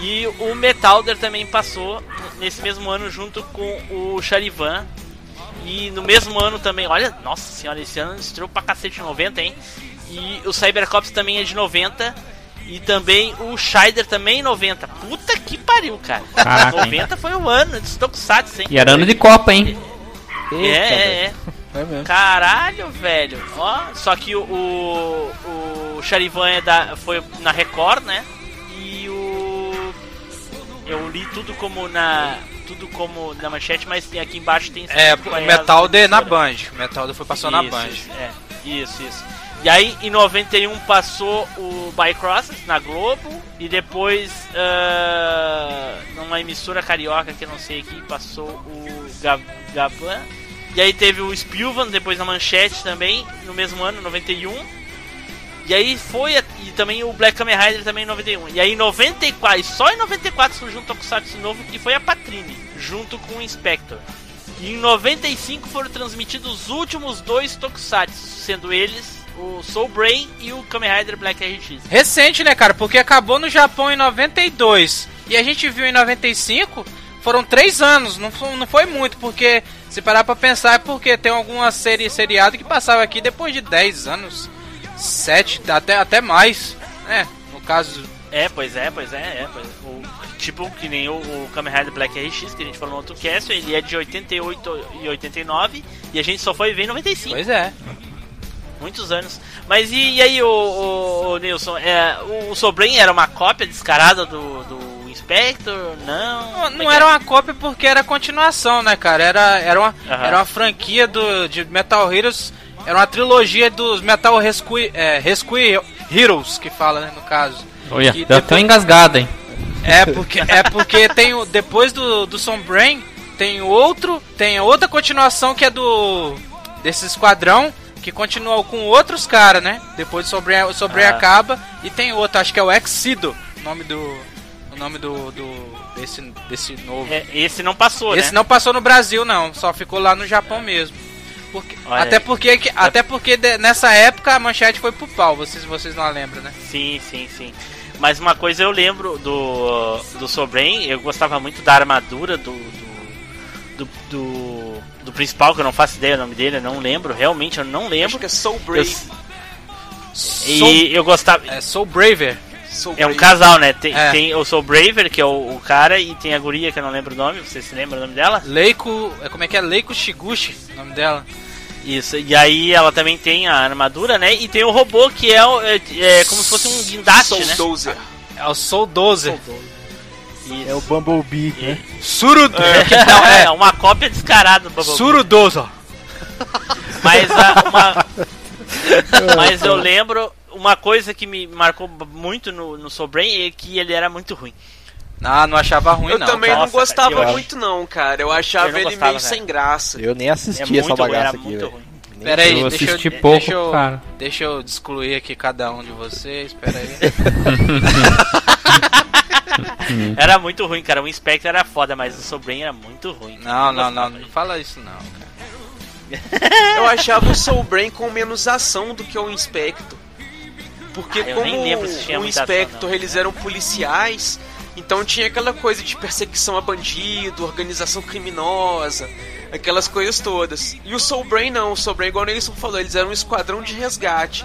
E o Metalder também passou nesse mesmo ano junto com o Charivan. E no mesmo ano também, olha, nossa senhora, esse ano estreou pra cacete de 90, hein? E o Cybercops também é de 90. E também o Scheider também em 90. Puta que pariu, cara. Caraca, hein? 90 foi o ano de Tokusatsu, hein? E era ano de Copa, hein? É, Eita, é, velho. é. É mesmo. Caralho, velho. Ó, só que o, o, o Charivan é da, foi na Record, né? E o. Eu li tudo como na. Tudo como na manchete, mas tem aqui embaixo tem É, o a Metal D na. Band. O Metal foi passou na Band. Isso, é, isso, isso. E aí, em 91 passou o Bycrosses na Globo. E depois, ah, numa emissora carioca que eu não sei aqui, passou o Ga- Gavan. E aí teve o Spilvan, depois na Manchete também, no mesmo ano, 91. E aí foi, e também o Black Kamen Rider também em 91. E aí em 94, e só em 94 surgiu um Tokusatsu novo, que foi a Patrine, junto com o Inspector. E em 95 foram transmitidos os últimos dois Tokusatsu, sendo eles o Soul Brain e o Kamen Rider Black RX. Recente, né, cara? Porque acabou no Japão em 92 e a gente viu em 95. Foram três anos, não foi, não foi muito, porque se parar pra pensar é porque tem alguma série seriado que passava aqui depois de 10 anos, 7, até, até mais, né? No caso, É, pois é, pois é, é. Pois, o, tipo que nem o, o Kamen Rider Black RX, que a gente falou no outro cast, ele é de 88 e 89 e a gente só foi ver em 95. pois é. Muitos anos. Mas e, e aí, o, o, o Nilson? É, o, o Sobren era uma cópia descarada do, do Inspector? Não? Não, é não que era é? uma cópia porque era continuação, né, cara? Era, era, uma, Aham. era uma franquia do, de Metal Heroes, era uma trilogia dos Metal Rescue, é, Rescue Heroes, que fala, né, no caso. Olha, Que tão depois- engasgado, hein? É porque é porque tem o depois do do Sombrain tem outro, tem outra continuação que é do desse esquadrão que continua com outros caras, né? Depois o Sombrain Ah. acaba e tem outro, acho que é o Exido, nome do o nome do, do desse desse novo. É, esse não passou, Esse né? não passou no Brasil não, só ficou lá no Japão mesmo. Porque- até aí. porque, que- até porque de- nessa época a manchete foi pro pau, vocês, vocês não lembram, né? Sim, sim, sim. Mas uma coisa eu lembro do, do Sobren, eu gostava muito da armadura do, do, do, do, do principal, que eu não faço ideia o nome dele, eu não lembro, realmente eu não lembro. Acho que é Soul Eu- Brave. e eu gostava. É Soul Braver. Soul É um Brave. casal, né? Tem, É. tem o Soul Braver, que é o, o cara, e tem a guria que eu não lembro o nome, você se lembra o nome dela? Leiko. é, Como é que é? Leiko Shiguchi, o nome dela. Isso, e aí ela também tem a armadura, né? E tem o robô que é, é, é como se fosse um guindaste, Soul né? Dozer. É o Soul 12. Isso. É o Bumblebee, né? Suru. É, não, é uma cópia descarada do Bumblebee. Suru 12. Mas a- uma. Mas eu lembro uma coisa que me marcou muito no, no Soul Brain é que ele era muito ruim. Ah, não achava ruim, Eu não. também cara. não Nossa, gostava cara, eu muito não, cara. Eu achava Eu ele gostava, meio velho. sem graça. Eu nem assisti É essa ruim, bagaça aqui, muito velho. ruim. Pera aí, Eu deixa eu, pouco, deixa eu, cara. Deixa eu excluir aqui cada um de vocês, pera aí. Era muito ruim, cara. O Inspector era foda, mas o Soul Brain era muito ruim. Não, não, não, gostava. não fala isso não, cara. Eu achava o Soul Brain com menos ação do que o Inspector. Porque Ah, como nem lembro se tinha o ação, Inspector não. eles eram policiais, então tinha aquela coisa de perseguição a bandido, organização criminosa, aquelas coisas todas. E o Soul Brain não, o Soul Brain, igual o Nelson falou, eles eram um esquadrão de resgate.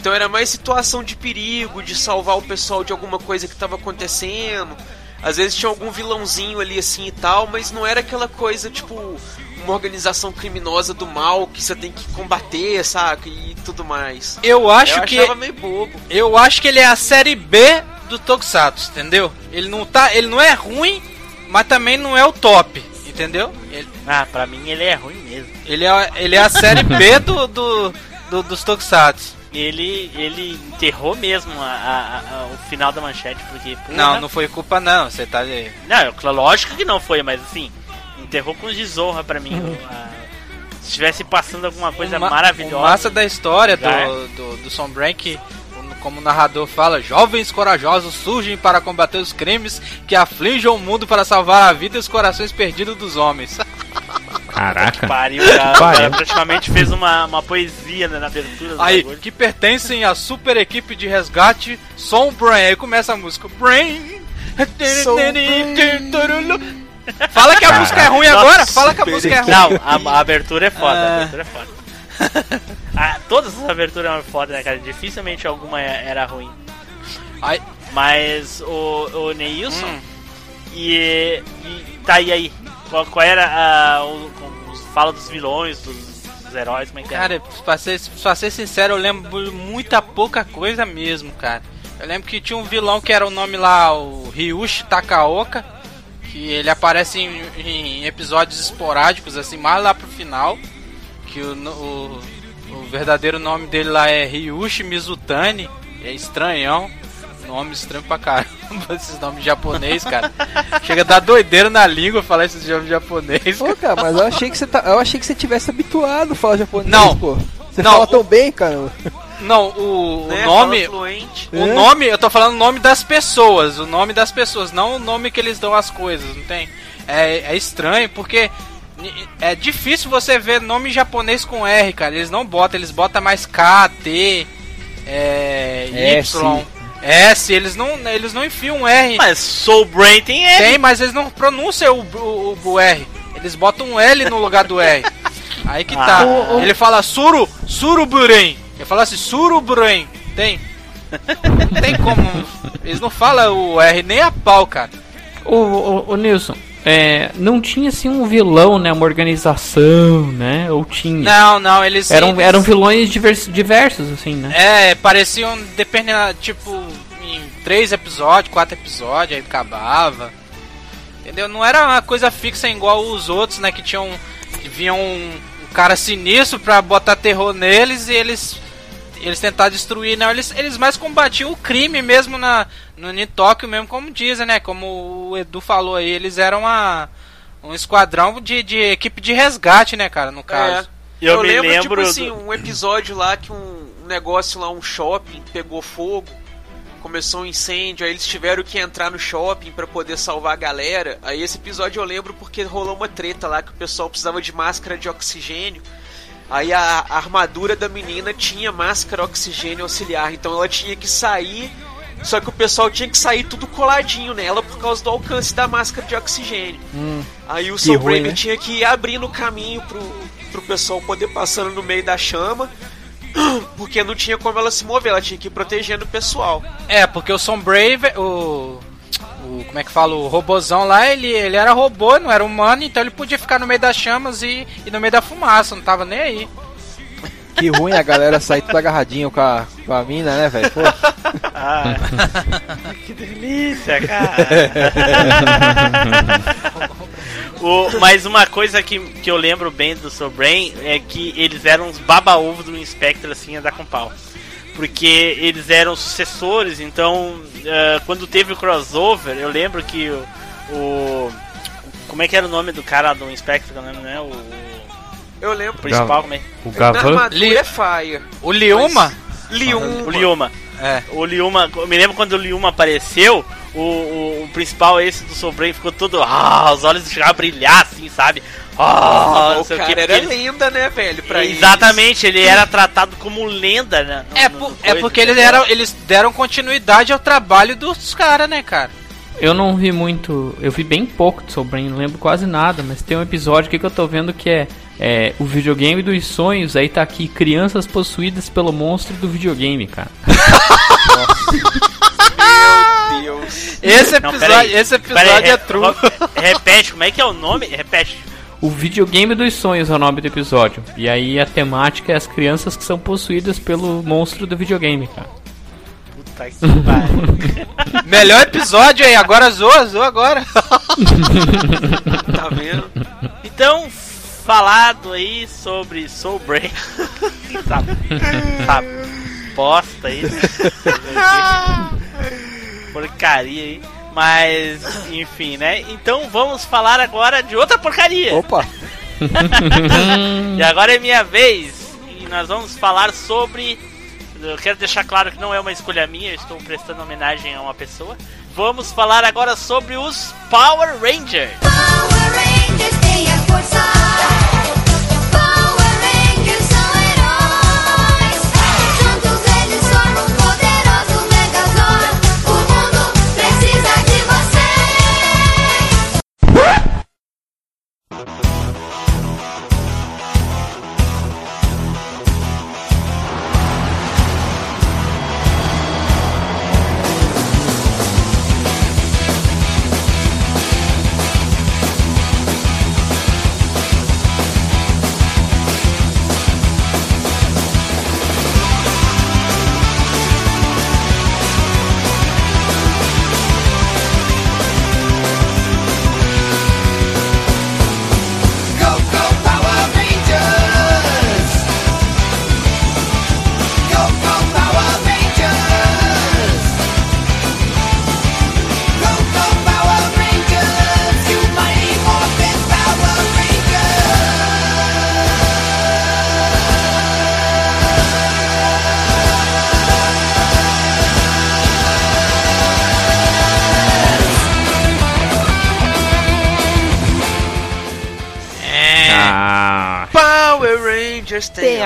Então era mais situação de perigo, de salvar o pessoal de alguma coisa que estava acontecendo. Às vezes tinha algum vilãozinho ali assim e tal, mas não era aquela coisa tipo uma organização criminosa do mal que você tem que combater, saca? E tudo mais. Eu acho Eu que achava meio bobo. eu acho que ele é a série B do Tokusatsu, entendeu? Ele não tá, ele não é ruim, mas também não é o top, entendeu? Ele, Ah, pra mim ele é ruim mesmo. ele é ele é a série B do, do, do dos Tokusatsu. Ele, ele enterrou mesmo a, a- a- o final da manchete, porque. porra, Não, não foi culpa não, você tá Não, eu- lógico que não foi, mas assim, enterrou com desonra pra mim. se estivesse passando alguma coisa maravilhosa. O massa da história do, do, do Sombran que, como o narrador fala, jovens corajosos surgem para combater os crimes que afligem o mundo para salvar a vida e os corações perdidos dos homens. Caraca. Pariu, cara, Pariu. cara praticamente fez uma, uma poesia né, na abertura do Aí, bagulho. que pertencem à super equipe de resgate Sombran. Aí começa a música. Brain. Fala que a música é ruim Nossa, agora? Fala que a música é ruim. Não, a, a abertura é foda, a Ah. abertura é foda. Ah, todas as aberturas eram foda, né, cara? Dificilmente alguma era ruim. Aí, Mas o, o Neilson, Hum. e, e tá aí aí. Qual, qual era a, o, fala dos vilões, dos, dos heróis, como é que é? Cara, pra ser, pra ser sincero, eu lembro muita pouca coisa mesmo, cara. Eu lembro que tinha um vilão que era o nome lá, o Ryushi Takaoka, que ele aparece em, em episódios esporádicos, assim, mais lá pro final. Que o, o, o verdadeiro nome dele lá é Ryushi Mizutani, é estranhão. Nome estranho pra caramba, esses nomes japonês, cara. Chega a dar doideira na língua falar esses nomes japonês. Pô, cara, mas eu achei que você tá, eu achei que você tivesse habituado a falar japonês, Não. pô. Você Não, fala o- tão bem, cara. Não, o, o Né? nome. O É? nome, eu tô falando o nome das pessoas, o nome das pessoas, não o nome que eles dão às coisas, não tem? É, é estranho porque é difícil você ver nome japonês com R, cara. Eles não botam, eles botam mais K, T, é, S. Y, S, eles não, eles não enfiam um R. Mas Soul Brain tem L. Tem, mas eles não pronunciam o, o, o R. Eles botam um L no lugar do R. Aí que tá. Ah. Ele fala Suru, Suruburen. Ele fala assim, Suruburen. Tem. Não tem como. Eles não falam o R nem a pau, cara. Ô, ô, ô Nilson, é, não tinha assim um vilão, né? Uma organização, né? Ou tinha? Não, não, eles. Eram, eles- eram vilões divers- diversos, assim, né? É, pareciam, dependendo, tipo, em três episódios, quatro episódios, aí acabava. Entendeu? Não era uma coisa fixa igual os outros, né? Que tinham. Vinha um, um cara sinistro pra botar terror neles e eles. Eles tentaram destruir, não. Eles, eles mais combatiam o crime mesmo na, no em Tóquio mesmo, como dizem, né? Como o Edu falou aí, eles eram uma, um esquadrão de, de equipe de resgate, né, cara, no caso. Eu, Eu, me lembro, lembro. tipo do- assim, um episódio lá que um, um negócio lá, um shopping, pegou fogo, começou um incêndio, aí eles tiveram que entrar no shopping pra poder salvar a galera. Aí esse episódio eu lembro porque rolou uma treta lá que o pessoal precisava de máscara de oxigênio. Aí a, a armadura da menina tinha máscara oxigênio auxiliar, então ela tinha que sair. Só que o pessoal tinha que sair tudo coladinho nela por causa do alcance da máscara de oxigênio. Hum, Aí o Soul ruim, Braver né? tinha que ir abrindo o caminho pro, pro pessoal poder passando no meio da chama. Porque não tinha como ela se mover, ela tinha que ir protegendo o pessoal. É, porque o Sombrave, o. O, como é que fala? O robozão lá, ele, ele era robô, não era humano, então ele podia ficar no meio das chamas e, e no meio da fumaça, não tava nem aí. que ruim a galera sair tudo agarradinho com a, com a mina, né, velho? Ah, que delícia, cara. o, mas uma coisa que, que eu lembro bem do Soul Brain é que eles eram uns baba-ovo do Inspector, assim, a dar com pau. Porque eles eram sucessores, então eh, quando teve o crossover, eu lembro que o, o- Como é que era o nome do cara do Inspector? eu não lembro, né? O, Eu o lembro. principal, como é? O Gavan. Li- é Fire. O Liuma? Liuma. O Liuma. É. O Liuma, eu me lembro quando o Liuma apareceu, o, o, o principal esse do Brain ficou todo. Ah, os olhos chegaram a brilhar assim, sabe? Ah, não o sei cara o que. era lenda, né, velho? Pra Exatamente, ele era tratado como lenda, né? no- É, por- no é porque eles, eram, eles deram continuidade ao trabalho dos caras, né, cara? Eu não vi muito. Eu vi bem pouco de Brain, não lembro quase nada, mas tem um episódio aqui que eu tô vendo que é, é o videogame dos sonhos. Aí tá aqui: crianças possuídas pelo monstro do videogame, cara. Meu Deus. Esse Não, episódio, peraí. esse episódio é re- true. re- Repete, como é que é o nome? Repete. O videogame dos sonhos é o nome do episódio. E aí a temática é as crianças que são possuídas pelo monstro do videogame, cara. Puta que pariu. Melhor episódio aí, agora zoa, zoa agora. Tá vendo? Então, falado aí sobre Soul Brain. sabe? Sabe? Bosta aí. Porcaria aí. Mas, enfim, né? Então vamos falar agora de outra porcaria. Opa! E agora é minha vez. E nós vamos falar sobre. Eu quero deixar claro que não é uma escolha minha, eu estou prestando homenagem a uma pessoa. Vamos falar agora sobre os Power Rangers. Power Rangers têm a força.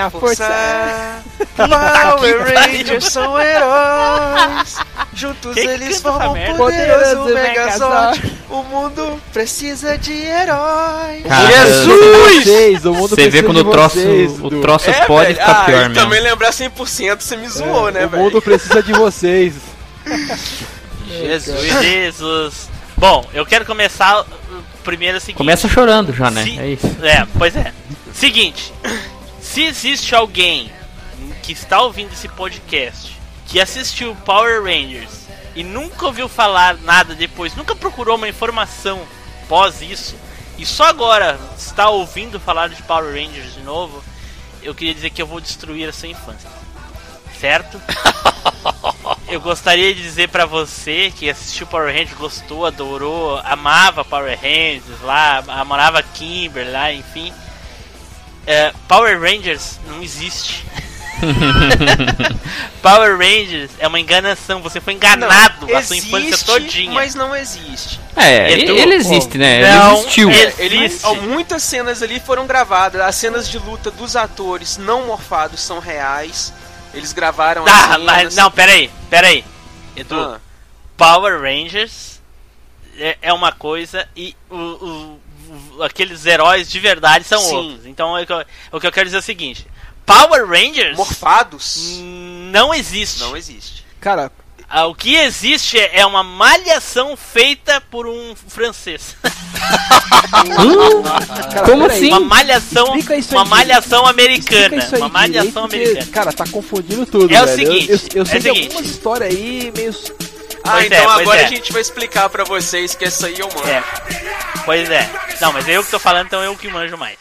A força. Tá Power Rangers são heróis. Juntos Quem eles formam um poderoso Poderoso Megazord. O mundo precisa de heróis. Cara, Jesus! Vocês, o mundo Você vê quando de o troço, vocês, o troço É, pode velho. ficar ah, pior mesmo. também lembrar 100% você me zoou, né, o velho? mundo precisa de vocês. Jesus. Jesus. Bom, eu quero começar primeiro o seguinte. Começa chorando já, né? Se- É isso. É, pois é. Seguinte, se existe alguém que está ouvindo esse podcast que assistiu Power Rangers e nunca ouviu falar nada depois, nunca procurou uma informação pós isso, e só agora está ouvindo falar de Power Rangers de novo, eu queria dizer que eu vou destruir a sua infância. Certo? Eu gostaria de dizer pra você que assistiu Power Rangers, gostou, adorou, amava Power Rangers lá, amava Kimber lá, enfim. É, Power Rangers não existe. Power Rangers é uma enganação. Você foi enganado Não, a sua infância existe, todinha. mas não existe. É, ele, Edu, ele existe, né? não, ele existiu. ele- Ele, Existe. muitas cenas ali foram gravadas. As cenas de luta dos atores não morfados são reais. Eles gravaram as Tá, cenas. mas não, peraí, peraí. Edu, Ah, Power Rangers é, é uma coisa e o- o- aqueles heróis de verdade são Sim. outros. Então é que eu- o que eu quero dizer é o seguinte: Power Rangers morfados não existe. não existe. Cara, Ah, O que existe é é uma malhação feita por um francês. cara Como assim? uma malhação, uma malhação americana, isso aí uma malhação direito, porque, americana. Cara, tá confundindo tudo, É o velho. Eu- seguinte, eu, eu, é sei o de seguinte. algumas histórias aí meio... Ah, Pois então é, agora é. a gente vai explicar pra vocês que essa aí eu mando. É. Pois é. Não, mas eu que tô falando, então eu que manjo mais.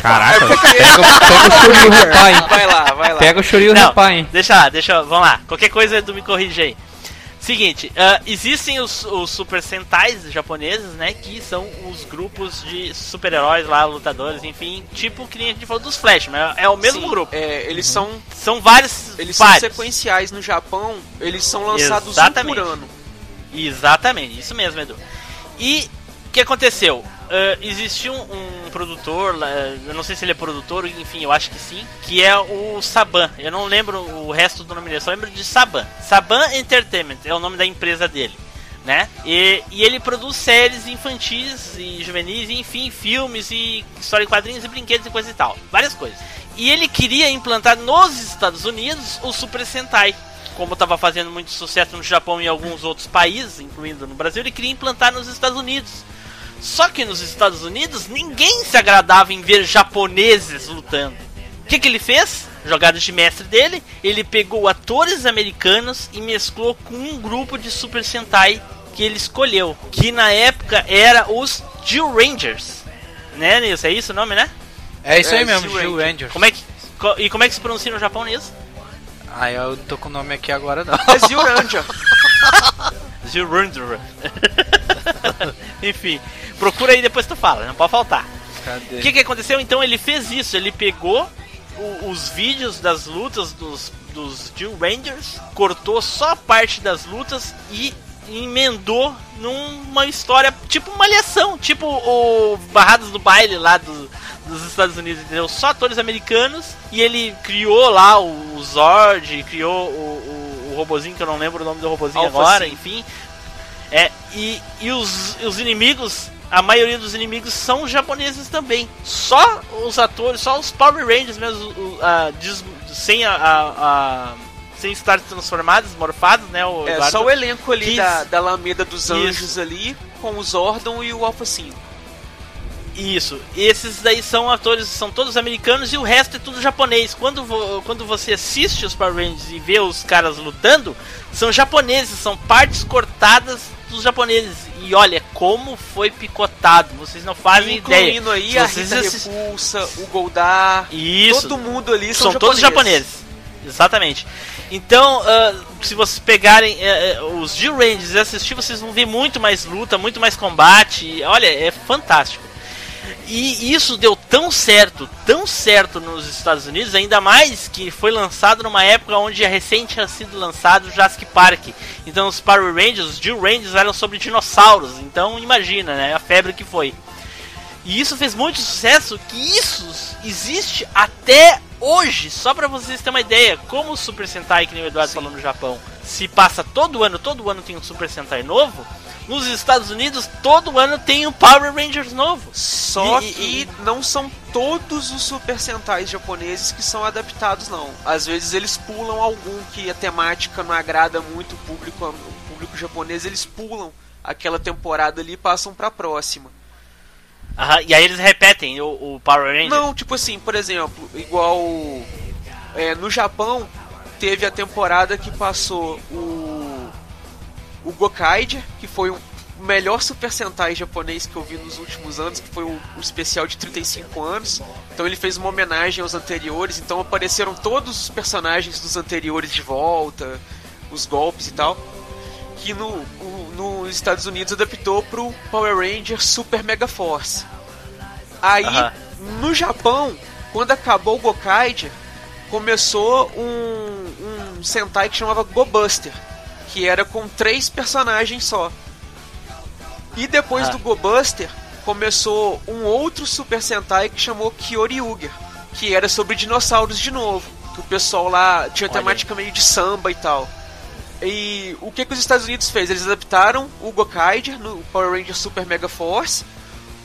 Caraca, pega, pega o Shuryu hein? Vai lá, vai lá. Pega o Shuryu Repá, hein? deixa lá, deixa eu, vamos lá. Qualquer coisa Edu me corrige aí. Seguinte, ah, existem os, os Super Sentais japoneses, né? Que são os grupos de super-heróis lá, lutadores, enfim, tipo que nem a gente falou dos Flash, mas é o mesmo Sim, grupo. é, eles são São vários. eles são sequenciais no Japão. Eles são lançados Exatamente. um por ano. Exatamente, isso mesmo, Edu. E o que aconteceu? Ah, existiu um, um produtor, lá, eu não sei se ele é produtor, enfim, eu acho que sim, que é o Saban. Eu não lembro o resto do nome dele, só lembro de Saban. Saban Entertainment é o nome da empresa dele. Né? E, e ele produz séries infantis e juvenis, e, enfim, filmes e história em quadrinhos e brinquedos e coisa e tal. Várias coisas. E ele queria implantar nos Estados Unidos o Super Sentai. Como estava fazendo muito sucesso no Japão e em alguns outros países, incluindo no Brasil, ele queria implantar nos Estados Unidos. Só que nos Estados Unidos ninguém se agradava em ver japoneses lutando. O que, que ele fez? Jogada de mestre dele, ele pegou atores americanos e mesclou com um grupo de Super Sentai que ele escolheu, que na época era os Jill Rangers. Né, Nilson? É isso o nome, né? É isso aí É, mesmo, Zio Gil Ranger. Rangers. Como é que, co- e como é que se pronuncia no Japão nisso? Ah, eu não tô com o nome aqui agora não. É Zyuranger. Zirundra. Enfim, procura aí depois tu fala, não pode faltar. Cadê? O que, que aconteceu? Então ele fez isso, ele pegou o- os vídeos das lutas dos, dos Jill Rangers, cortou só a parte das lutas e emendou numa história tipo uma liação, tipo o Barrados do Baile lá do- dos Estados Unidos, entendeu? Só atores americanos e ele criou lá o, o Zord, criou o, o, o robozinho que eu não lembro o nome do robozinho Alpha agora, Sim. enfim. É, e, e os, os inimigos, a maioria dos inimigos são japoneses também. Só os atores, só os Power Rangers mesmo, o- a- des- sem a, a- a- sem estar transformados, morfados, né? O É Eduardo? só o elenco ali Quis- da, da Alameda dos Isso. Anjos ali, com o Zordon e o Alpha 5. Isso. Esses daí são atores, são todos americanos e o resto é tudo japonês. Quando, vo- quando você assiste os Power Rangers e vê os caras lutando, são japoneses, são partes cortadas dos japoneses. E olha como foi picotado, vocês não fazem ideia. Incluindo aí Se a Rita assis- Repulsa, o Goldar, Isso. todo mundo ali são, são, todos japoneses. Exatamente. Então, ah, se vocês pegarem eh, os Jill Rangers e assistir, vocês vão ver muito mais luta, muito mais combate. Olha, é fantástico. E isso deu tão certo, tão certo nos Estados Unidos, ainda mais que foi lançado numa época onde recente tinha sido lançado o Jurassic Park. Então os Power Rangers, os Jill Rangers eram sobre dinossauros. Então imagina, né, a febre que foi. E isso fez muito sucesso, que isso existe até hoje. Só pra vocês terem uma ideia, como o Super Sentai, que nem o Eduardo falou no Japão, se passa todo ano, todo ano tem um Super Sentai novo. Nos Estados Unidos, todo ano tem um Power Rangers novo. Só E- e- que não são todos os Super Sentais japoneses que são adaptados, não. Às vezes eles pulam algum que a temática não agrada muito o público, o público japonês, eles pulam aquela temporada ali e passam pra próxima. Aham, e aí eles repetem o, o Power Ranger. Não, tipo assim, por exemplo, igual é, no Japão teve a temporada que passou o o Gokaiger, que foi o melhor Super Sentai japonês que eu vi nos últimos anos, que foi o, o especial de 35 anos. Então ele fez uma homenagem aos anteriores, então apareceram todos os personagens dos anteriores de volta, os golpes e tal. Que no, o- nos Estados Unidos adaptou pro Power Ranger Super Mega Force. Aí, no Japão, quando acabou o Gokaiger, começou um, um Sentai que chamava Go Buster, que era com três personagens só. E depois Ah. do Go Buster, começou um outro Super Sentai que chamou Kyoryuger, que era sobre dinossauros de novo. Que o pessoal lá tinha Olha temática meio de samba e tal. E o que, que os Estados Unidos fez? Eles adaptaram o Gokaiger no Power Ranger Super Mega Force,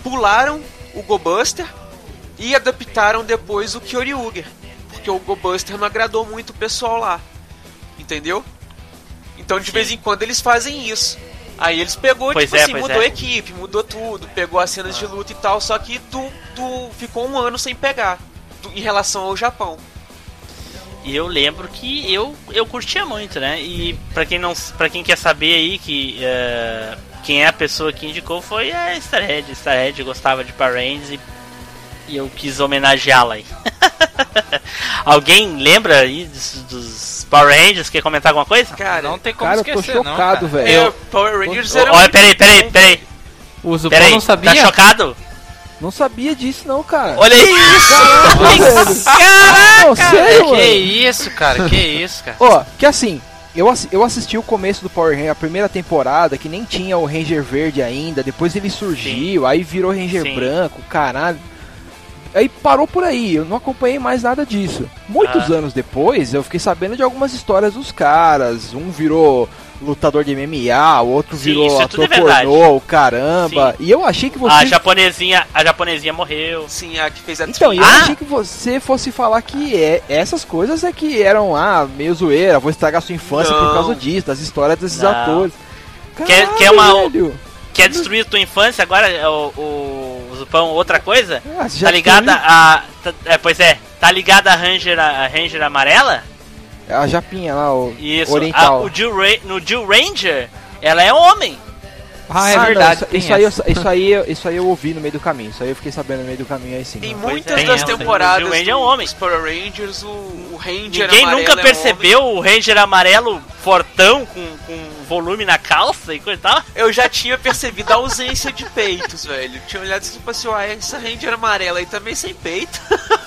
pularam o Go Buster e adaptaram depois o Kyoryuger. Porque o Go Buster não agradou muito o pessoal lá. Entendeu? Então de vez em quando eles fazem isso. Aí eles pegou, Pois tipo é, assim, mudou é. a equipe, mudou tudo, pegou as cenas de luta e tal, só que tu, ficou um ano sem pegar em relação ao Japão. E eu lembro que eu, eu curtia muito, né? E pra quem não para quem quer saber aí que eh, quem é a pessoa que indicou foi a Starhead. Starhead gostava de Power Rangers e, e eu quis homenageá-la aí. Alguém lembra aí dos, dos Power Rangers? Quer comentar alguma coisa? Cara, Não tem como Cara, eu tô esquecer, não. chocado, velho. é, Power Rangers Ô, era Olha, peraí, peraí, peraí. O Zupão Peraí, não sabia? tá chocado? Não sabia disso não, cara. Olha isso! Caraca, não, sério, Que mano. isso, cara, que isso, cara. Ó, que assim, eu, assi- eu assisti o começo do Power Ranger, a primeira temporada, que nem tinha o Ranger verde ainda, depois ele surgiu, aí virou Ranger Sim. branco, caralho. Aí parou por aí, eu não acompanhei mais nada disso. Muitos Ah. anos depois, eu fiquei sabendo de algumas histórias dos caras. Um virou lutador de MMA, o outro Sim, virou é ator verdade. pornô, o caramba. E eu achei que você. A japonesinha, a japonesinha morreu. Sim, a que fez a Então, eu Ah! achei que você fosse falar que é, essas coisas é que eram, ah, meio zoeira, vou estragar sua infância por Não. causa disso, das histórias desses Não. atores. Quer- Caralho, quer uma- velho. Quer destruir tua infância agora, o, o, o Zupão, outra coisa? Ah, Tá ligada tem a. tá- é, pois é, tá ligada a Ranger, a Ranger amarela? A japinha lá, o Isso. A, oriental. o Jill Ra- no Jill Ranger, ela é homem. Ah, é Ah, não, verdade. isso, tem isso aí, eu- isso, aí, eu- isso aí eu ouvi no meio do caminho. Isso aí eu fiquei sabendo no meio do caminho aí sim. Em Pois muitas é, das tem essa. temporadas O Ranger é um do- homem. dos Power Rangers, o, o Ranger Ninguém amarelo nunca é um percebeu o Ranger amarelo fortão com, com volume na calça e coisa e tal? Eu já tinha percebido a ausência de peitos, velho. Tinha olhado assim, tipo assim, ah, essa Ranger amarela aí também sem peito.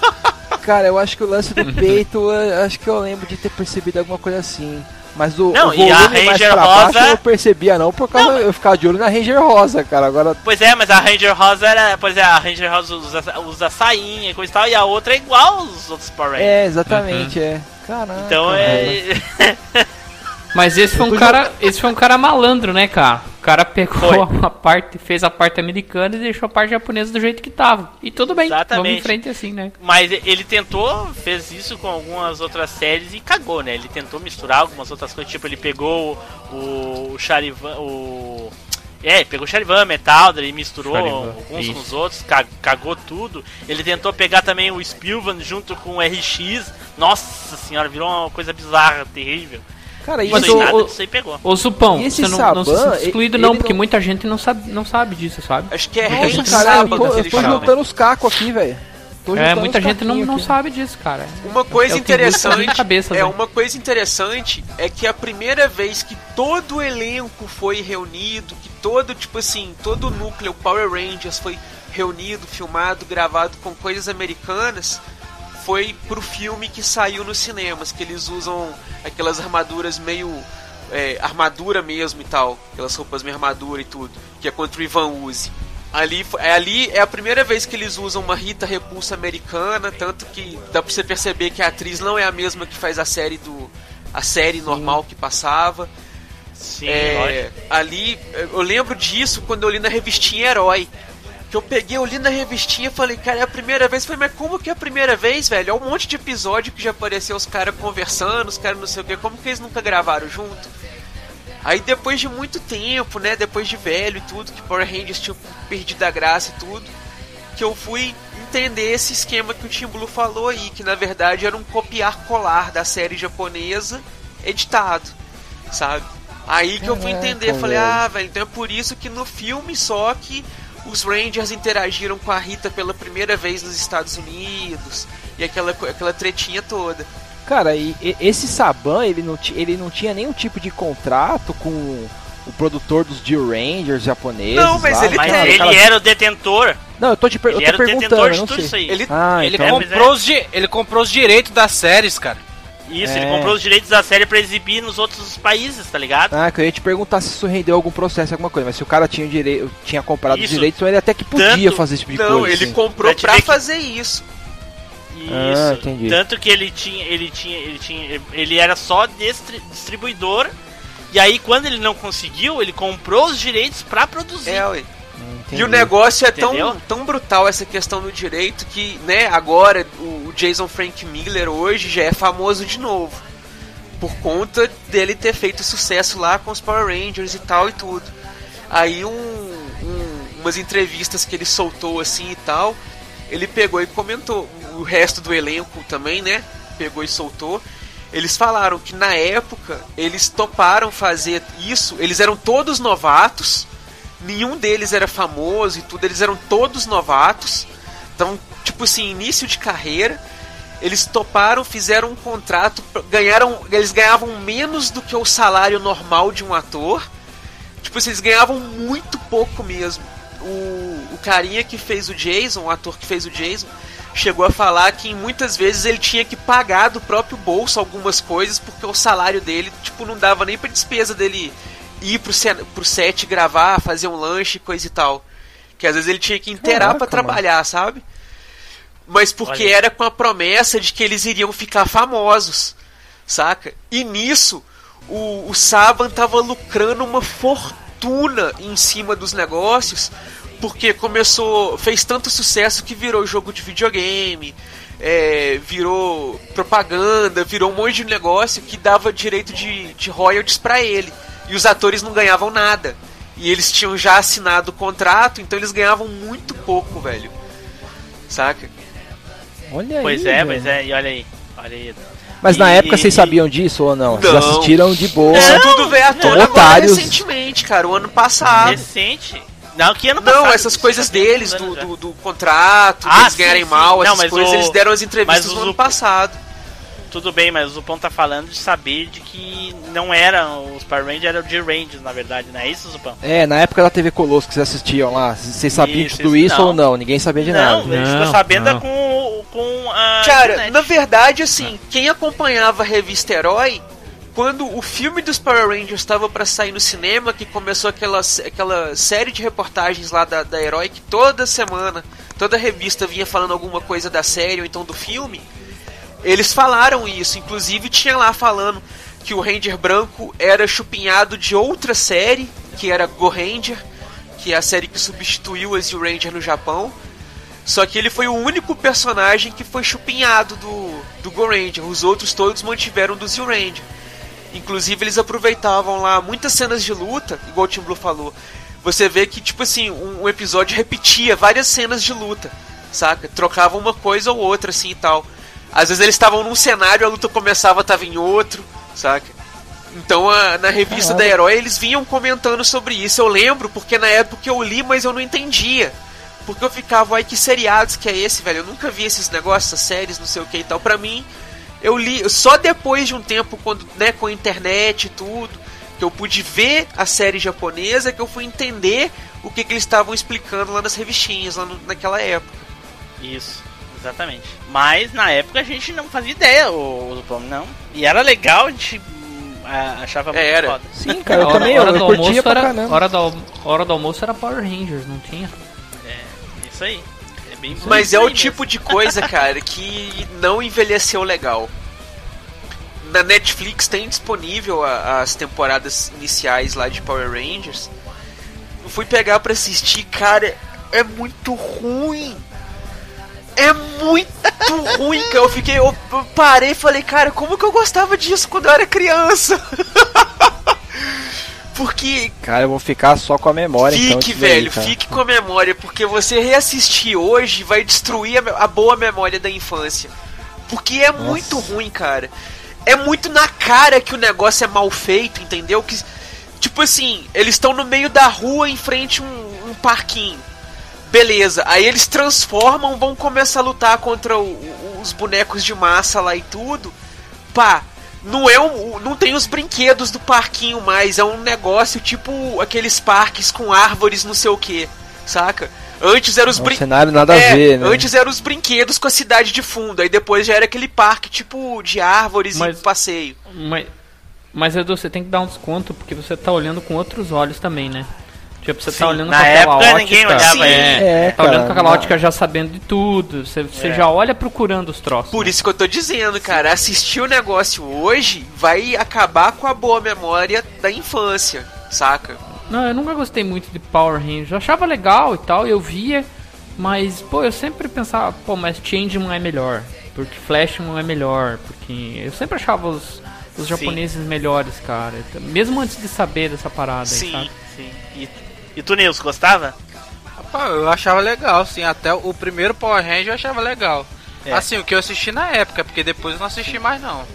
Cara, eu acho que o lance do peito, eu acho que eu lembro de ter percebido alguma coisa assim. Mas o, Não, o e a volume mais Ranger pra baixo rosa- eu não percebia não, por causa eu ficava de olho na Ranger Rosa, cara. Agora Pois é, mas a Ranger Rosa era. Pois é, a Ranger Rosa usa, usa sainha e coisa e tal, e a outra é igual aos outros Power Rangers. É, exatamente, é. Caraca. Então é. Mas esse foi um cara, esse foi um cara malandro, né, cara? O cara pegou Foi. uma parte, fez a parte americana e deixou a parte japonesa do jeito que tava. E tudo bem, vamos Exatamente. em frente assim, né? Mas ele tentou, fez isso com algumas outras séries e cagou, né? Ele tentou misturar algumas outras coisas, tipo, ele pegou o, o Charivan, o... É, pegou o Charivan, Metal, daí misturou Charivan, uns isso. com os outros, ca- cagou tudo. Ele tentou pegar também o Spilvan junto com o RX. Nossa senhora, virou uma coisa bizarra, terrível. Cara, Mas isso, o- nada o- disso aí pegou. Ô Supão, E esse você não, não se Saban, sente excluído não, não- porque muita gente não sabe, não sabe disso, sabe? Acho que é Nossa, Ranger cara, eu Sábado tô, eu tô juntando os cacos aqui, velho. É, muita gente não, não sabe disso, cara. Uma coisa É interessante cabeça, é uma coisa interessante é que a primeira vez que todo o elenco foi reunido, que todo tipo assim, todo o núcleo Power Rangers foi reunido, filmado, gravado com coisas americanas, foi pro filme que saiu nos cinemas, que eles usam aquelas armaduras meio é, armadura mesmo e tal, aquelas roupas meio armadura e tudo, que é contra o Ivan Uzi. Ali, é, ali é a primeira vez que eles usam uma Rita Repulsa americana, tanto que dá pra você perceber que a atriz não é a mesma que faz a série do a série normal que passava. Sim, É, ali, eu lembro disso quando eu li na revistinha Herói. Que eu peguei, eu li na revistinha e falei, cara, é a primeira vez. Eu Falei, mas como que é a primeira vez, velho? É um monte de episódio que já apareceu os caras conversando, os caras não sei o que. Como que eles nunca gravaram junto? Aí depois de muito tempo, né? Depois de velho e tudo, que Power Rangers tinha perdido a graça e tudo, que eu fui entender esse esquema que o Tim Blue falou aí, que na verdade era um copiar-colar da série japonesa editado, sabe? Aí que eu fui entender, falei, ah, velho, então é por isso que no filme só que os Rangers interagiram com a Rita pela primeira vez nos Estados Unidos e aquela, aquela tretinha toda. Cara, e, e- esse Saban, ele não, ele não tinha nenhum tipo de contrato com o produtor dos Jill Rangers japoneses. Não, mas lá, ele Mas ele aquela- era o detentor. Não, eu tô te per- eu Ele tô era o perguntando, detentor eu de não tudo sei. isso aí. Ele, Ah, Ele, então. comprou os di- ele comprou os direitos das séries, cara. Isso, É. ele comprou os direitos da série pra exibir nos outros países, tá ligado? Ah, que eu ia te perguntar se isso rendeu algum processo, alguma coisa, mas se o cara tinha, o direi- tinha comprado os direitos, então ele até que podia Tanto- fazer esse tipo de não, coisa. ele assim. comprou Pra que- fazer isso. Isso. Ah, entendi. Tanto que ele tinha, ele tinha, ele tinha, ele era só distri- distribuidor. E aí quando ele não conseguiu, ele comprou os direitos pra produzir. É, ué. Entendi. E o negócio é tão, tão brutal essa questão do direito que, né, agora o Jason Frank Miller hoje já é famoso de novo. Por conta dele ter feito sucesso lá com os Power Rangers e tal e tudo. Aí um, um- umas entrevistas que ele soltou assim e tal, ele pegou e comentou. O resto do elenco também, né? Pegou e soltou. Eles falaram que na época eles toparam fazer isso, eles eram todos novatos, nenhum deles era famoso e tudo, eles eram todos novatos. Então, tipo assim, início de carreira, eles toparam, fizeram um contrato, ganharam, eles ganhavam menos do que o salário normal de um ator. Tipo assim, eles ganhavam muito pouco mesmo. O, o carinha que fez o Jason, o ator que fez o Jason, chegou a falar que muitas vezes ele tinha que pagar do próprio bolso algumas coisas porque o salário dele, tipo, não dava nem pra despesa dele ir pro, cen- pro set gravar, fazer um lanche, coisa e tal. Que às vezes ele tinha que inteirar pra trabalhar, sabe? Mas porque Olha era com a promessa de que eles iriam ficar famosos, saca? E nisso, o, o Saban tava lucrando uma fortuna em cima dos negócios, porque começou, fez tanto sucesso que virou jogo de videogame, é, virou propaganda, virou um monte de negócio que dava direito de, de royalties pra ele. E os atores não ganhavam nada. E eles tinham já assinado o contrato, então eles ganhavam muito pouco, velho. Saca? Olha Pois aí, é, velho. pois é, e olha aí. Olha aí. Mas na E- época vocês sabiam disso ou não? Vocês Não. assistiram de boa. Isso tudo veio à tona agora Otários. recentemente, cara, o ano passado. Recente. Não, que ano Não, passado, essas isso coisas deles, do, do, do contrato, Ah, deles sim, ganharem sim. mal, Não, essas coisas, o- eles deram as entrevistas mas no o- ano passado. Tudo bem, mas o Zupão tá falando de saber de que não eram os Power Rangers, eram o G-Rangers, na verdade, não é isso, Zupão? É, na época da TV Colosso que vocês assistiam lá, vocês sabiam Isso, de tudo isso, não. ou não? Ninguém sabia de não, nada. a gente ficou Não, sabendo não. com, com a Cara, internet. na verdade, assim, quem acompanhava a revista Herói, quando o filme dos Power Rangers estava pra sair no cinema, que começou aquela, aquela série de reportagens lá da, da Herói, que toda semana, toda revista vinha falando alguma coisa da série ou então do filme, eles falaram isso. Inclusive tinha lá falando que o Ranger branco era chupinhado de outra série, que era Go Ranger, que é a série que substituiu a Zeo Ranger no Japão. Só que ele foi o único personagem que foi chupinhado do, do Go Ranger. Os outros todos mantiveram do Zeo Ranger. Inclusive eles aproveitavam lá muitas cenas de luta, igual o Tim Blue falou. Você vê que, tipo assim, um, um episódio repetia várias cenas de luta, saca? Trocava uma coisa ou outra, assim e tal. Às vezes eles estavam num cenário, a luta começava, tava em outro, saca? Então a- na revista da Herói eles vinham comentando sobre isso. Eu lembro, porque na época eu li, mas eu não entendia. Porque eu ficava, ai que seriados que é esse, velho? Eu nunca vi esses negócios, essas séries, não sei o que e tal. Pra mim, eu li só depois de um tempo, quando, né, com a internet e tudo, que eu pude ver a série japonesa, que eu fui entender o que, que eles estavam explicando lá nas revistinhas, lá no- naquela época. Isso, exatamente. Mas na época a gente não fazia ideia, o Zupão, não. E era legal, a gente hum, a- achava muito Era. foda. Sim, cara, eu hora, também, hora eu do curtia almoço pra era, caramba. hora, do, hora do almoço era Power Rangers, não tinha? Isso aí. É bem Mas isso é o mesmo. tipo de coisa, cara, que não envelheceu legal. Na Netflix tem disponível a- as temporadas iniciais lá de Power Rangers. Eu fui pegar pra assistir, cara, é muito ruim. É muito ruim, cara. Eu fiquei, eu parei e falei, cara, como que eu gostava disso quando eu era criança? Porque Cara, eu vou ficar só com a memória então. Fique, aí, velho, fique com a memória, porque você reassistir hoje vai destruir a, a boa memória da infância. Porque é muito ruim, cara. É muito na cara que o negócio é mal feito, entendeu? Que, tipo assim, eles estão no meio da rua em frente a um, um parquinho. Beleza, aí eles transformam, vão começar a lutar contra o- o- os bonecos de massa lá e tudo. Pá, não é um, não tem os brinquedos do parquinho mais, é um negócio tipo aqueles parques com árvores não sei o que, saca? Antes eram os É um brin- cenário nada a É, ver, né? Antes eram os brinquedos com a cidade de fundo, aí depois já era aquele parque tipo de árvores Mas- e passeio. Mas, mas Edu, você tem que dar um desconto porque você tá olhando com outros olhos também, né? Tipo, você Sim, tá olhando na com aquela época ótica. ninguém olhava é, É, tá olhando cara, com aquela na- ótica já sabendo de tudo. Você, você É. já olha procurando os troços. Por isso que eu tô dizendo, cara, assistir o negócio hoje vai acabar com a boa memória da infância, saca? Não, eu nunca gostei muito de Power Rangers. Eu achava legal e tal, eu via, mas, pô, eu sempre pensava, pô, mas Changeman é melhor, porque Flashman é melhor, porque eu sempre achava os, os Sim. japoneses melhores, cara. Mesmo antes de saber dessa parada aí, Sim, sabe? E, tu, Nils, gostava? Rapaz, eu achava legal, sim. Até o primeiro Power Ranger eu achava legal. É. Assim, o que eu assisti na época, porque depois eu não assisti mais não.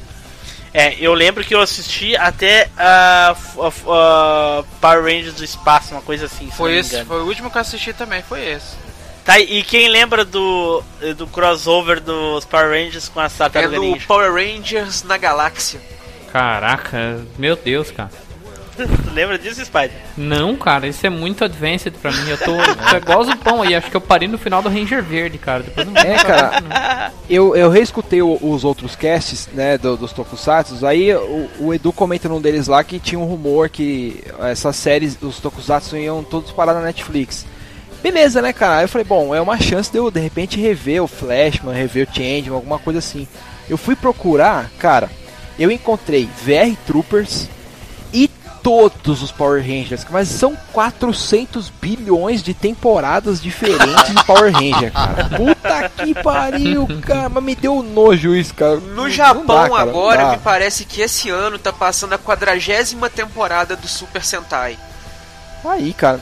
É, eu lembro que eu assisti até a Power Rangers do espaço, uma coisa assim. se Foi esse, foi o último que eu assisti também, foi esse. Tá, e quem lembra do, do crossover dos Power Rangers com a É Tartaruga no Ninja? Power Rangers na Galáxia. Caraca, meu Deus, cara. Tu lembra disso, Spider? Não, cara, isso é muito advanced pra mim. Eu tô, tô igual o Zupão aí, acho que eu parei no final do Ranger Verde, cara. Depois não É, cara, eu, eu reescutei o- os outros casts, né, do- dos Tokusatsu, aí o, o Edu comenta num deles lá que tinha um rumor que essas séries, os Tokusatsu iam todos parar na Netflix. Beleza, né, cara? Aí eu falei, bom, é uma chance de eu, de repente, rever o Flashman, rever o Changeman, alguma coisa assim. Eu fui procurar, cara, eu encontrei VR Troopers e todos os Power Rangers, mas são 400 bilhões de temporadas diferentes de Power Ranger, cara. Puta que pariu, cara, mas me deu nojo isso, cara. No não Japão dá, cara, não agora, dá. me parece que esse ano tá passando a quadragésima temporada do Super Sentai. Aí, cara.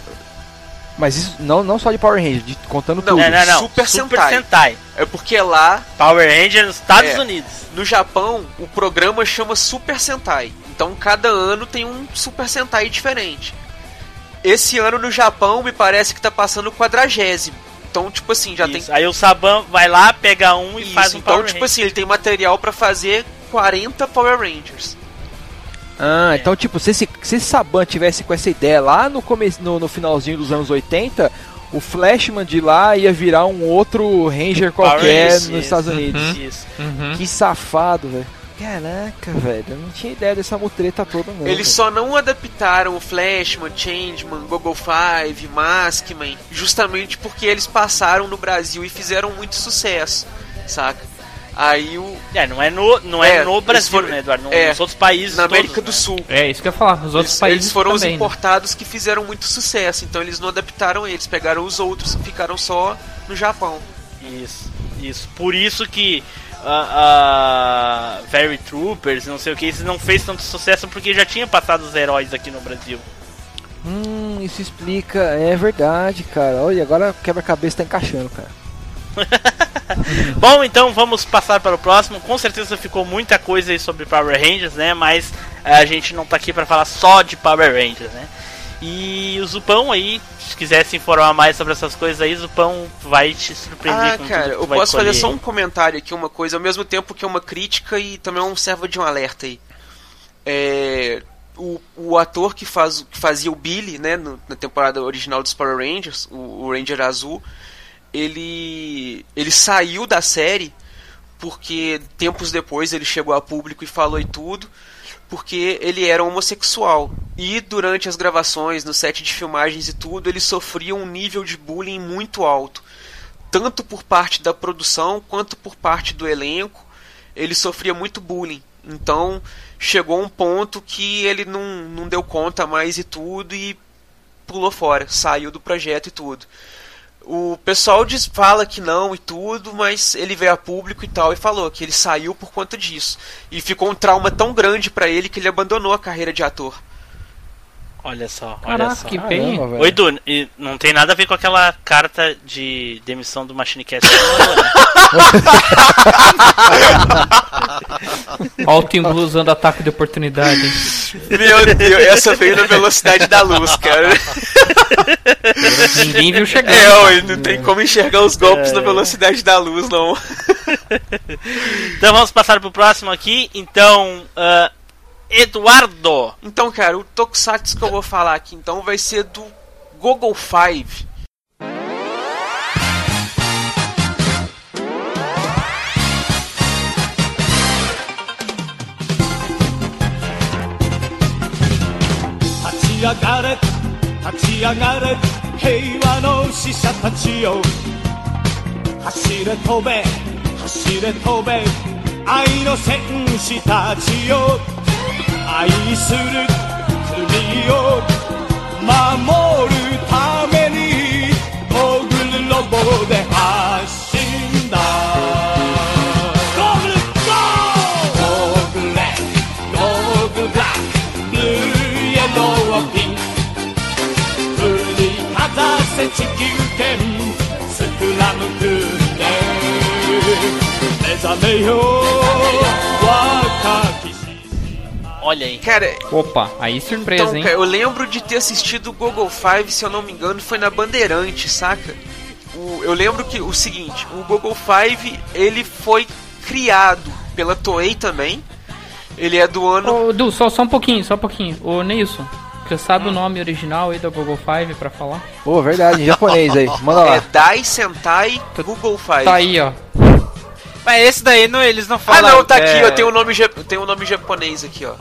Mas isso não, não só de Power Ranger, de, contando Não, tudo. Não, não, não. Super Super Sentai. Sentai. É porque lá, Power Rangers nos Estados É. Unidos. no Japão, o programa chama Super Sentai. Então cada ano tem um Super Sentai diferente. Esse ano no Japão me parece que tá passando o quadragésimo. Então, tipo assim, já Isso. Aí o Saban vai lá, pega um tem. e Isso, faz um então, Power tipo Ranger. assim, ele tem material pra fazer 40 Power Rangers. Ah, então tipo, se esse, se esse Saban tivesse com essa ideia lá no, come, no, no finalzinho dos anos 80, o Flashman de lá ia virar um outro Ranger Power qualquer Rangers, nos isso. Estados Unidos. Isso. Uhum. Que safado, velho. Caraca, velho, eu não tinha ideia dessa mutreta toda, não. Eles só não adaptaram o Flashman, Changeman, Google Five, Maskman, justamente porque eles passaram no Brasil e fizeram muito sucesso, saca? Aí o. É, não é no, não é, É, no Brasil, foram- né, Eduardo? No- é, nos outros países Na todos, América né? do Sul. É isso que eu ia falar, nos outros Eles, países eles foram os também, né? importados que fizeram muito sucesso, então eles não adaptaram eles, pegaram os outros e ficaram só no Japão. Isso, isso. Por isso que a Very Troopers, não sei o que, isso não fez tanto sucesso porque já tinha passado os heróis aqui no Brasil. Hum, isso explica. É verdade, cara. Olha, agora quebra-cabeça tá encaixando, cara. Bom, então vamos passar para o próximo. Com certeza ficou muita coisa aí sobre Power Rangers, né? Mas eh, a gente não tá aqui para falar só de Power Rangers, né? E o Zupão aí, se quiser se informar mais sobre essas coisas aí, Zupão vai te surpreender Ah, com cara, eu posso fazer só um comentário aqui, uma coisa, ao mesmo tempo que é uma crítica e também um servo de um alerta aí. É, o, o ator que, faz, que fazia o Billy, né, no- na temporada original dos Power Rangers, o, o Ranger Azul, ele, ele saiu da série porque tempos depois ele chegou a público e falou e tudo, porque ele era homossexual. E durante as gravações, no set de filmagens e tudo, ele sofria um nível de bullying muito alto tanto por parte da produção quanto por parte do elenco, ele sofria muito bullying. Então chegou um ponto que ele não, não deu conta mais e tudo e pulou fora, saiu do projeto e tudo. O pessoal diz, fala que não e tudo, mas ele veio a público e tal e falou que ele saiu por conta disso. E ficou um trauma tão grande pra ele que ele abandonou a carreira de ator. Olha só, Caraca, olha só. que bem. Caramba. Oi, Edu, e não tem nada a ver com aquela carta de demissão do Machinecast. Ó o Team Blue usando ataque de oportunidade. Meu Deus, essa veio na velocidade da luz, cara. Ninguém viu chegar. É, não tem como enxergar os golpes é. na velocidade da luz, não. então vamos passar pro próximo aqui. Então, uh, Eduardo. Então, cara, o Tokusatsu que eu vou falar aqui então vai ser do Google Five. Got it. 立ち上がれ。平和の使者たちよ」「走れ飛べ。走れ飛べ。愛の戦士たちよ」「愛する国を守るため。ざせ地球圏スクラム訓練目覚めよ若き Olha aí. Cara, Opa, aí surpresa, então, hein? cara, eu lembro de ter assistido o Google Five, se eu não me engano, foi na Bandeirante, saca? O- eu lembro que o seguinte, o Google Five ele foi criado pela Toei também. Ele é do ano. Ô, Du, só, só um pouquinho, só um pouquinho. Ô, Nilson, você sabe o nome original aí da Google Five pra falar? Pô, verdade, em japonês aí. Manda É lá. Dai Sentai Google Five. Tá aí, ó. Mas esse daí não, eles não Ah falam. não, tá aqui, é, ó, tem um nome, tem um nome japonês aqui, ó.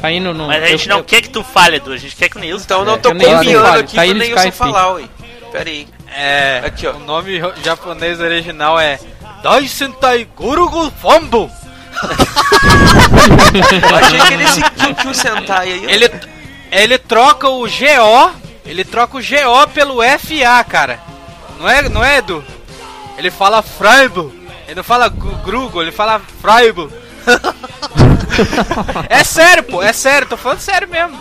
Tá aí no. Mas a gente eu- não quer que tu fale, Edu. A gente quer que o Nilson. Então não É, tô nem copiando falo, aqui tá pro Skype. falar, ué. Pera aí. É, Aqui, ó. o nome japonês original é Dai Sentai Gurugu Fambo. Eu achei que esse Kyukyu Sentai aí. Ele, ele troca o GO, ele troca o GO pelo FA, cara. Não é, não é, Edu? Ele fala Fraibo. Ele não fala Grugo, ele fala Fraibo. é sério, pô, é sério, tô falando sério mesmo.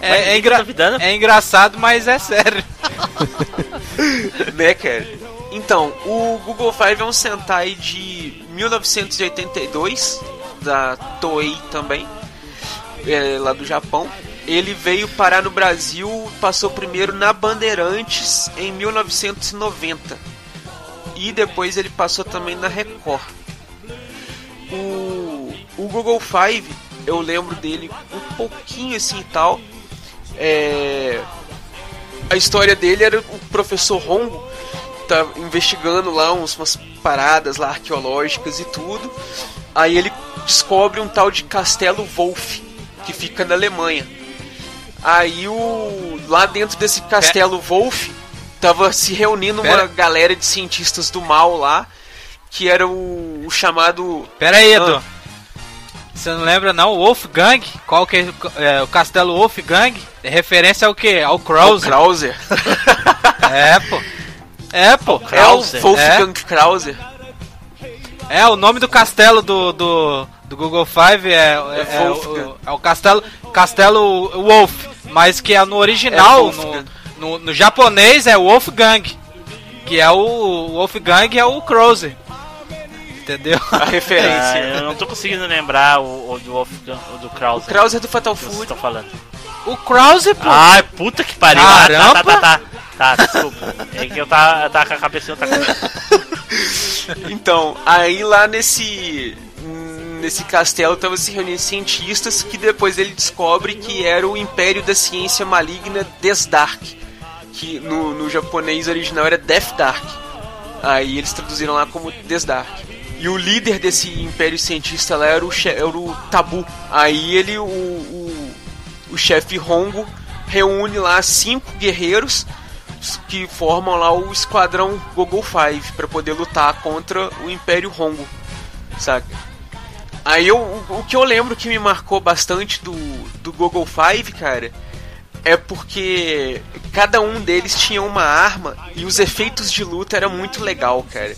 É, é, engra- tá é engraçado, mas é sério. né, cara? Então, o Google Five é um Sentai de 1982, da Toei também, é, lá do Japão. Ele veio parar no Brasil, passou primeiro na Bandeirantes em 1990. E depois ele passou também na Record. O, o Google Five, eu lembro dele um pouquinho assim e tal. É, a história dele era o professor Rongo tá investigando lá uns, umas paradas lá arqueológicas e tudo. Aí ele descobre um tal de Castelo Wolf que fica na Alemanha. Aí o lá dentro desse Castelo Wolf tava se reunindo uma Pera. galera de cientistas do mal lá, que era o, o chamado Pera aí, Edu. Ah. Você não lembra não? O Wolfgang? Qual que é, é, o castelo Wolfgang? É referência ao que? Ao Krauser. Krauser. É, pô. É, pô. É o Wolfgang Krauser. É, o nome do castelo do, do, do Google Five é, é, é Wolfgang. o, é o castelo, castelo Wolf, mas que é no É original, no, Wolfgang. no, no japonês é Wolfgang, que é o, o Wolfgang é o Krauser. Entendeu? A Ah, referência. eu não tô conseguindo lembrar o, o do Wolfgang, o do Krauser. O Krauser do Fatal que vocês Fury. estão falando. O Krauser, pô. Ai, puta que pariu. Ah, tá, Caramba! tá, tá, tá. Tá, desculpa. É que eu tava, eu tava com a cabeça. Então, aí lá nesse nesse castelo tava se reunindo cientistas que depois ele descobre que era o Império da Ciência Maligna Desdark, que no, no japonês original era Death Dark. Aí eles traduziram lá como Desdark. E o líder desse império cientista lá era o, era o Tabu. Aí ele, o, o, o chefe Hongo, reúne lá cinco guerreiros que formam lá o esquadrão Google Five para poder lutar contra o Império Hongo, saca? Aí eu, o, o que eu lembro que me marcou bastante do, do Google Five, cara, é porque cada um deles tinha uma arma e os efeitos de luta era muito legal, cara.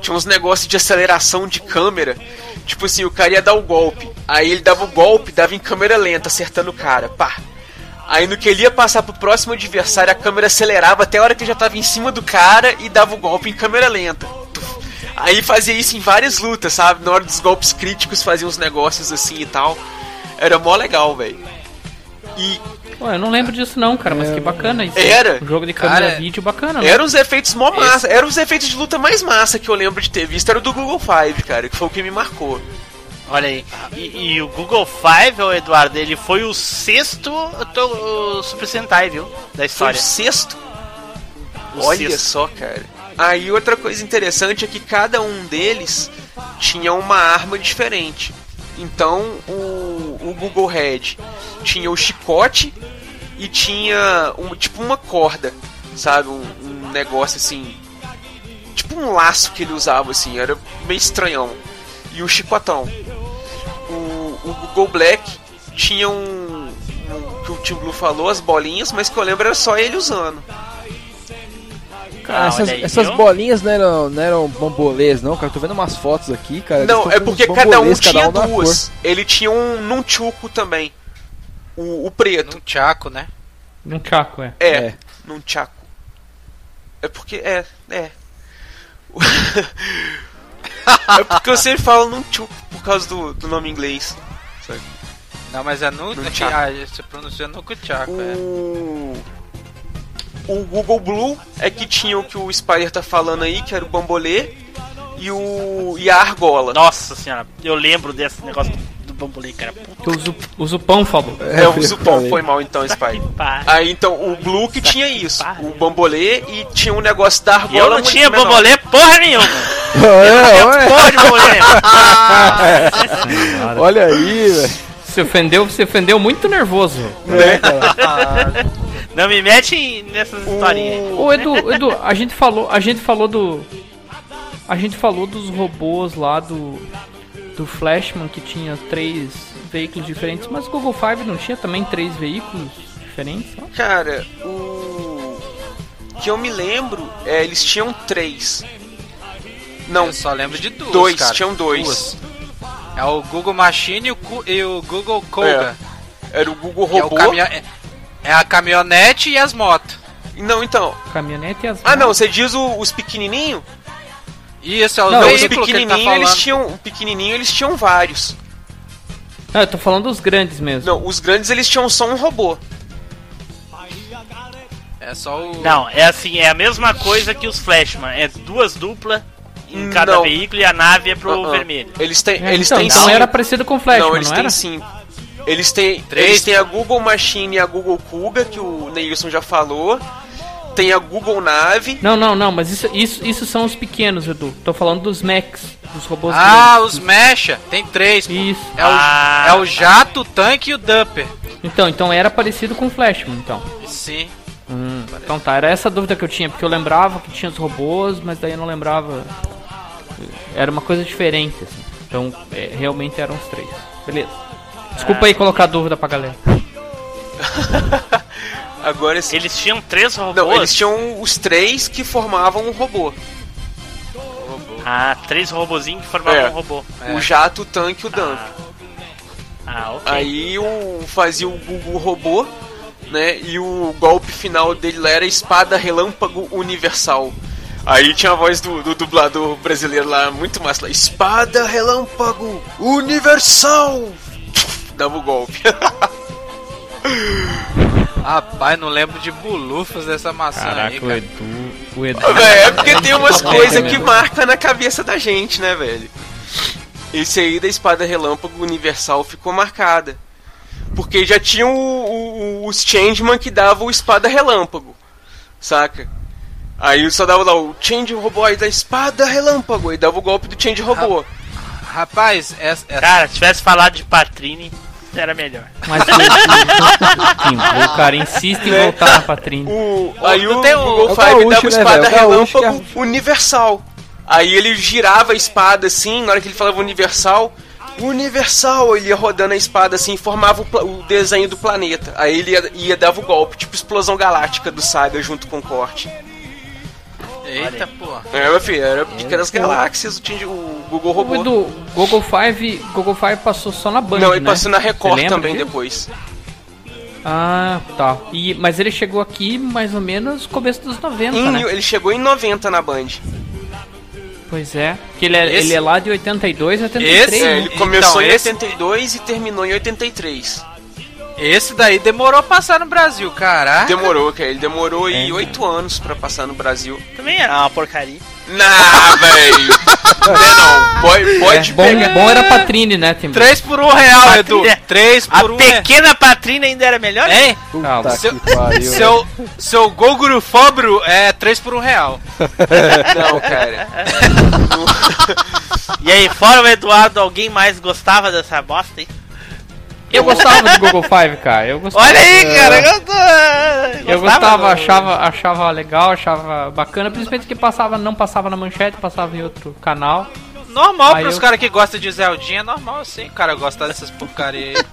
Tinha uns negócios de aceleração de câmera. Tipo assim, o cara ia dar o golpe. Aí ele dava o golpe, dava em câmera lenta, acertando o cara. Pá. Aí no que ele ia passar pro próximo adversário, a câmera acelerava até a hora que ele já tava em cima do cara e dava o golpe em câmera lenta. Aí fazia isso em várias lutas, sabe? Na hora dos golpes críticos fazia uns negócios assim e tal. Era mó legal, velho. E Pô, eu não lembro disso não, cara, mas que bacana isso. Era. Um jogo de câmera Cara, vídeo bacana, né? eram os efeitos mó massa. Eram os efeitos de luta mais massa que eu lembro de ter visto. Era o do Google Five, cara, que foi o que me marcou. Olha aí. E, e o Google Five, ô Eduardo, ele foi o sexto to- o Super Sentai, viu? Da Foi o história. sexto. O Olha sexto. só, cara. Aí outra coisa interessante é que cada um deles tinha uma arma diferente. Então o, o Google Head tinha o chicote e tinha um, tipo uma corda, sabe? Um, um negócio assim. Tipo um laço que ele usava assim, era meio estranhão. E o chicotão. O, Google Black tinha um, um. que o Tim Blue falou, as bolinhas, mas que eu lembro era só ele usando. Cara, Ah, essas, aí, essas bolinhas não eram, não eram bambolês, não, cara. Tô vendo umas fotos aqui, cara. Não, é porque cada um tinha da duas. Ele tinha um nunchuku também. O, o preto. Num tchaco, né? Num caco, é. É, É. nunchaku. É porque. É, é. é porque eu sempre falo nunchuku por causa do, do nome inglês. Não, mas é no. Nunchaku. Ah, você pronuncia no Kuchaku, é. O. O Google Blue é que tinha o que o Spider tá falando aí, que era o bambolê. E o. E a argola. Nossa senhora, eu lembro desse negócio do bambolê, cara. Puta Que o, Zu- o Zupão falou. É, o Zupão foi mal então, pariu. Aí então o Blue que tinha isso, o bambolê e tinha um negócio da E argola. eu não tinha menor. bambolê porra nenhuma. É, olha, Porra de bambolê. olha aí, velho. Se ofendeu, se ofendeu muito nervoso. É, cara. Não me mete em- nessas historinhas aí. Ô Edu, Edu, a gente falou, a gente falou do a gente falou dos robôs lá do do Flashman que tinha três veículos diferentes, mas o Google Five não tinha também três veículos diferentes? não? Cara, o que eu me lembro, é, eles tinham três. Não, Eu só lembro de duas. dois, cara. tinham dois. Duas. É o Google Machine e o, Cu- e o Google Koga. Era o Google que é, o Robô. caminhão- é- é a caminhonete e as motos. Não, então. Caminhonete e as Ah, não, você diz o- os pequenininhos? Isso, é o Não, Não, os que ele tá eles tinham, o pequenininho eles tinham vários. Não, eu tô falando dos grandes mesmo. Não, os grandes eles tinham só um robô. É só o... Não, é assim, é a mesma coisa que os Flashman. É duas duplas em cada Não. veículo e a nave é pro Uh-uh. vermelho. Eles têm, É, eles então, têm então cinco. era parecido com o Flashman, não, não, eles era? têm cinco. Eles têm, Três? eles têm a Google Machine e a Google Kuga, que o Neilson já falou. Tem a Google Nave. Não, não, não, mas isso, isso, isso são os pequenos, Edu. Tô falando dos Max, dos robôs Ah, grandes. os Mecha. Tem três. pô. Isso. É o, Ah. é o jato, o tanque e o dumper. Então, então era parecido com o Flashman, então. Sim. Hum, então tá, era essa a dúvida que eu tinha, porque eu lembrava que tinha os robôs, mas daí eu não lembrava. Era uma coisa diferente, assim. Então, é, realmente eram os três. Beleza. Desculpa aí colocar dúvida pra galera. Agora esse... Eles tinham três robôs. Não, eles tinham os três que formavam um robô. Ah, três robozinhos que formavam É. um robô. O jato, o tanque e o dump. Ah, ok. Aí o fazia o Google robô, né? E o golpe final dele era espada relâmpago universal. Aí tinha a voz do, do dublador brasileiro lá, muito massa lá. Espada relâmpago universal! Dava o golpe. Rapaz, não lembro de bulufas dessa maçã aí, cara. Edu. O Edu. Véi, é porque tem umas É, coisas é que marcam na cabeça da gente, né, velho? Esse aí da espada relâmpago universal ficou marcada. Porque já tinha o, o- os Changeman que davam o espada relâmpago. Saca? Aí só dava lá o Change Robô aí da espada relâmpago. Aí dava o golpe do Change Robô. Rapaz, essa, essa- Cara, se tivesse falado de Patrine, era melhor. Mas o, cara insiste em voltar na Patrine. O, aí o tem o- Google é dava o né, espada gaúcho relâmpago universal. Aí ele girava a espada assim, na hora que ele falava universal, universal, ele ia rodando a espada assim, formava o, o desenho do planeta. Aí ele ia, ia dava o golpe, tipo explosão galáctica do Saga junto com o corte. Eita, pô. É, meu filho, era Pica das Galáxias, o, Tinge- o Google O Robô. Edu, Google Five, Google Five passou só na Band, Não, ele né? passou na Record também disso? depois. Ah, tá. E, mas ele chegou aqui mais ou menos começo dos 90, Em né? ele chegou em 90 na Band. Pois é. Que ele é, Esse- ele é lá de 82, 83. Esse- né? É, ele começou Então, em esse- 82 e terminou em 83. Esse daí demorou a passar no Brasil, caraca. Demorou, cara. Ele demorou aí É. oito anos pra passar no Brasil. Também era uma porcaria. Nah, velho. Não é não. Pode, pode É, bom, pegar. bom era Patrine, né, Tim? 3 por 1 real, Edu. Patrícia. 3 A por 1 real. pequena Patrina ainda era melhor? Hein? Calma. Seu-. Seu, seu Gogoro Fobro é 3 por 1 real. Não, cara. E aí, fora o Eduardo, alguém mais gostava dessa bosta aí? Eu gostava do Google Five, cara. Eu gostava. Olha aí, É. cara, eu, tô... Eu gostava gostava, do- achava, achava legal, achava bacana, principalmente que passava, não passava na manchete, passava em outro canal. Normal Aí pros eu- caras que gostam de Zeldinha, é normal sim, o cara gostar dessas porcaria aí.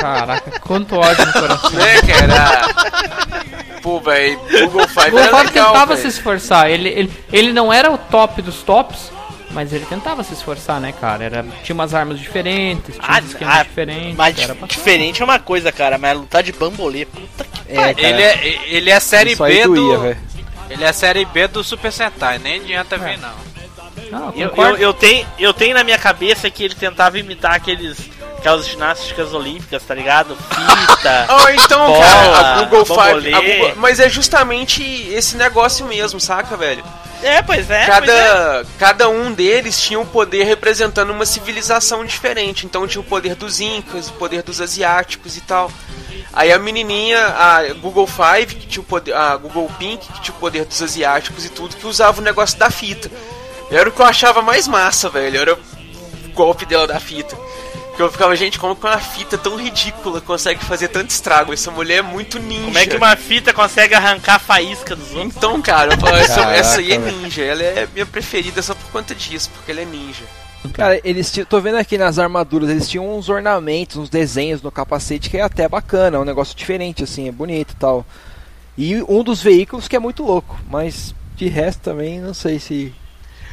Caraca, quanto ódio no coração. Né, cara? Pô, velho. Google Five O Google era Five legal, tentava velho. se esforçar. Ele, ele, ele não era o top dos tops, mas ele tentava se esforçar, né, cara? Era, tinha umas armas diferentes, tinha Ah, uns esquemas ah, diferentes. Mas diferente é uma coisa, cara, mas lutar de bambolê, puta que É, cara. Ele é, ele é série Isso aí B doía, do. Ele é série B do Super Sentai, nem adianta vir não. Não, Eu, eu, eu tenho, eu tenho na minha cabeça que ele tentava imitar aqueles, aquelas ginásticas olímpicas, tá ligado? Fita. Ou então, Bola, cara, a Google. Five. a Google- Mas é justamente esse negócio mesmo, saca, velho? é, pois é. pois é. cada, cada um deles tinha um poder representando uma civilização diferente. Então tinha o poder dos incas, o poder dos asiáticos e tal. Aí a menininha, a Google Five, que tinha o poder, a Google Pink, que tinha o poder dos asiáticos e tudo, que usava o negócio da fita. Era o que eu achava mais massa, velho. Era o golpe dela da fita. Que eu ficava, gente, como que uma fita tão ridícula consegue fazer tanto estrago? Essa mulher é muito ninja. Como é que uma fita consegue arrancar a faísca dos outros? Então, cara, eu falo, essa, Caraca, essa aí é ninja. Ela é minha preferida só por conta disso, porque ela é ninja. Cara, eles tinham, tô vendo aqui nas armaduras, eles tinham uns ornamentos, uns desenhos no capacete que é até bacana, é um negócio diferente assim, é bonito e tal. E um dos veículos que é muito louco, mas de resto também não sei se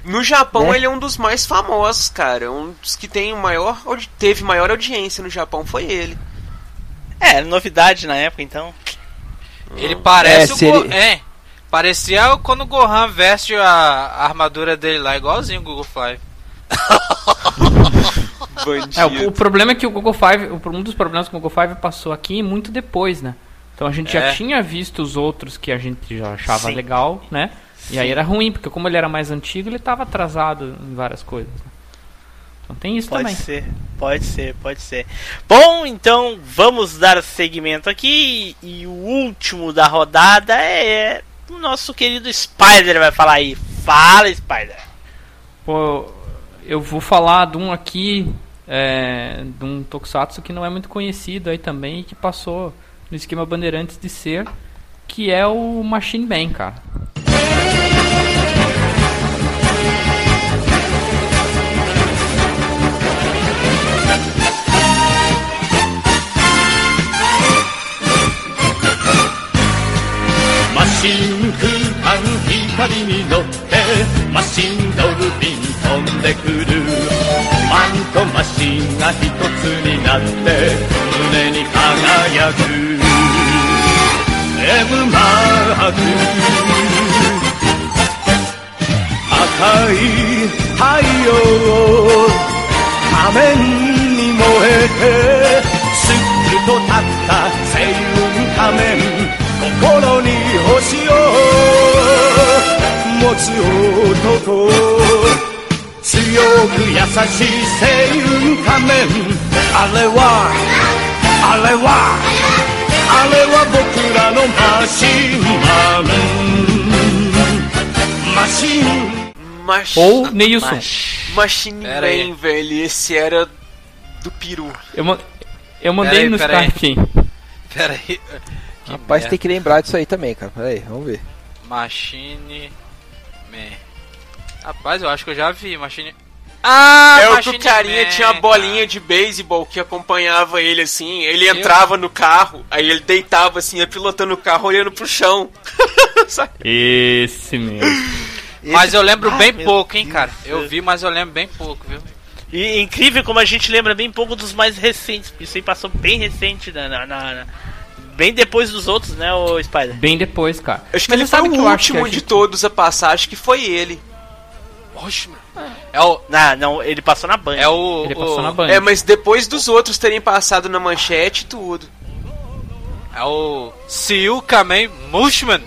No Japão Né? ele é um dos mais famosos, cara. Um dos que tem o maior, teve maior audiência no Japão foi ele. É, novidade na época, então. Ele parece É, o ele- É, parecia quando o Gohan veste a, a armadura dele lá, igualzinho o Google Five. É, o, o problema é que o Google Five, um dos problemas que o Google Five passou aqui muito depois, né? Então a gente já É. tinha visto os outros que a gente já achava Sim. legal, né? E aí era ruim, porque como ele era mais antigo, ele tava atrasado em várias coisas. né? Então tem isso Pode também. ser, pode ser, pode ser. Bom, então vamos dar seguimento aqui. E o último da rodada é o nosso querido Spider vai falar aí. Fala, Spider. Pô, eu vou falar de um aqui, é, de um Tokusatsu que não é muito conhecido aí também e que passou no esquema Bandeirantes de ser, que é o Machine Man, cara. シン空間光に乗ってマシンドルフィン飛んでくるマンとマシンが一つになって胸に輝く。M マーク赤い太陽仮面に燃えてすっと立った星雲仮面心に持つ男強く優しい星雲仮面あれはあれはあれは僕らのマシンマンマシン Mach... Ou Neilson. Machine Pera aí. Man, velho. Esse era do peru. Eu, ma- eu mandei Pera aí, no pera aí. Skype. Pera aí. Que Rapaz, merda. tem que lembrar disso aí também, cara. Pera aí, vamos ver. Machine Man. Rapaz, eu acho que eu já vi Machine. Ah, é o que o carinha Man, tinha a cara. bolinha de beisebol que acompanhava ele assim. Ele entrava no carro, aí ele deitava assim, ia pilotando o carro olhando pro chão. Esse mesmo. Mas eu lembro Ai, bem meu pouco, hein, Deus cara. Eu vi, mas eu lembro bem pouco, viu? E incrível como a gente lembra bem pouco dos mais recentes. porque Isso aí passou bem recente, na, na- na- na- bem depois dos outros, né, o Spider? Bem depois, cara. Acho que Mas ele foi sabe o que eu acho que último de gente- todos a passar, acho que foi ele. Oxe, mano. É o. Não, não, ele passou na Band. É o. Ele o- passou na Band. É, mas depois dos outros terem passado na manchete e tudo. É o Siu Kamen Mushman.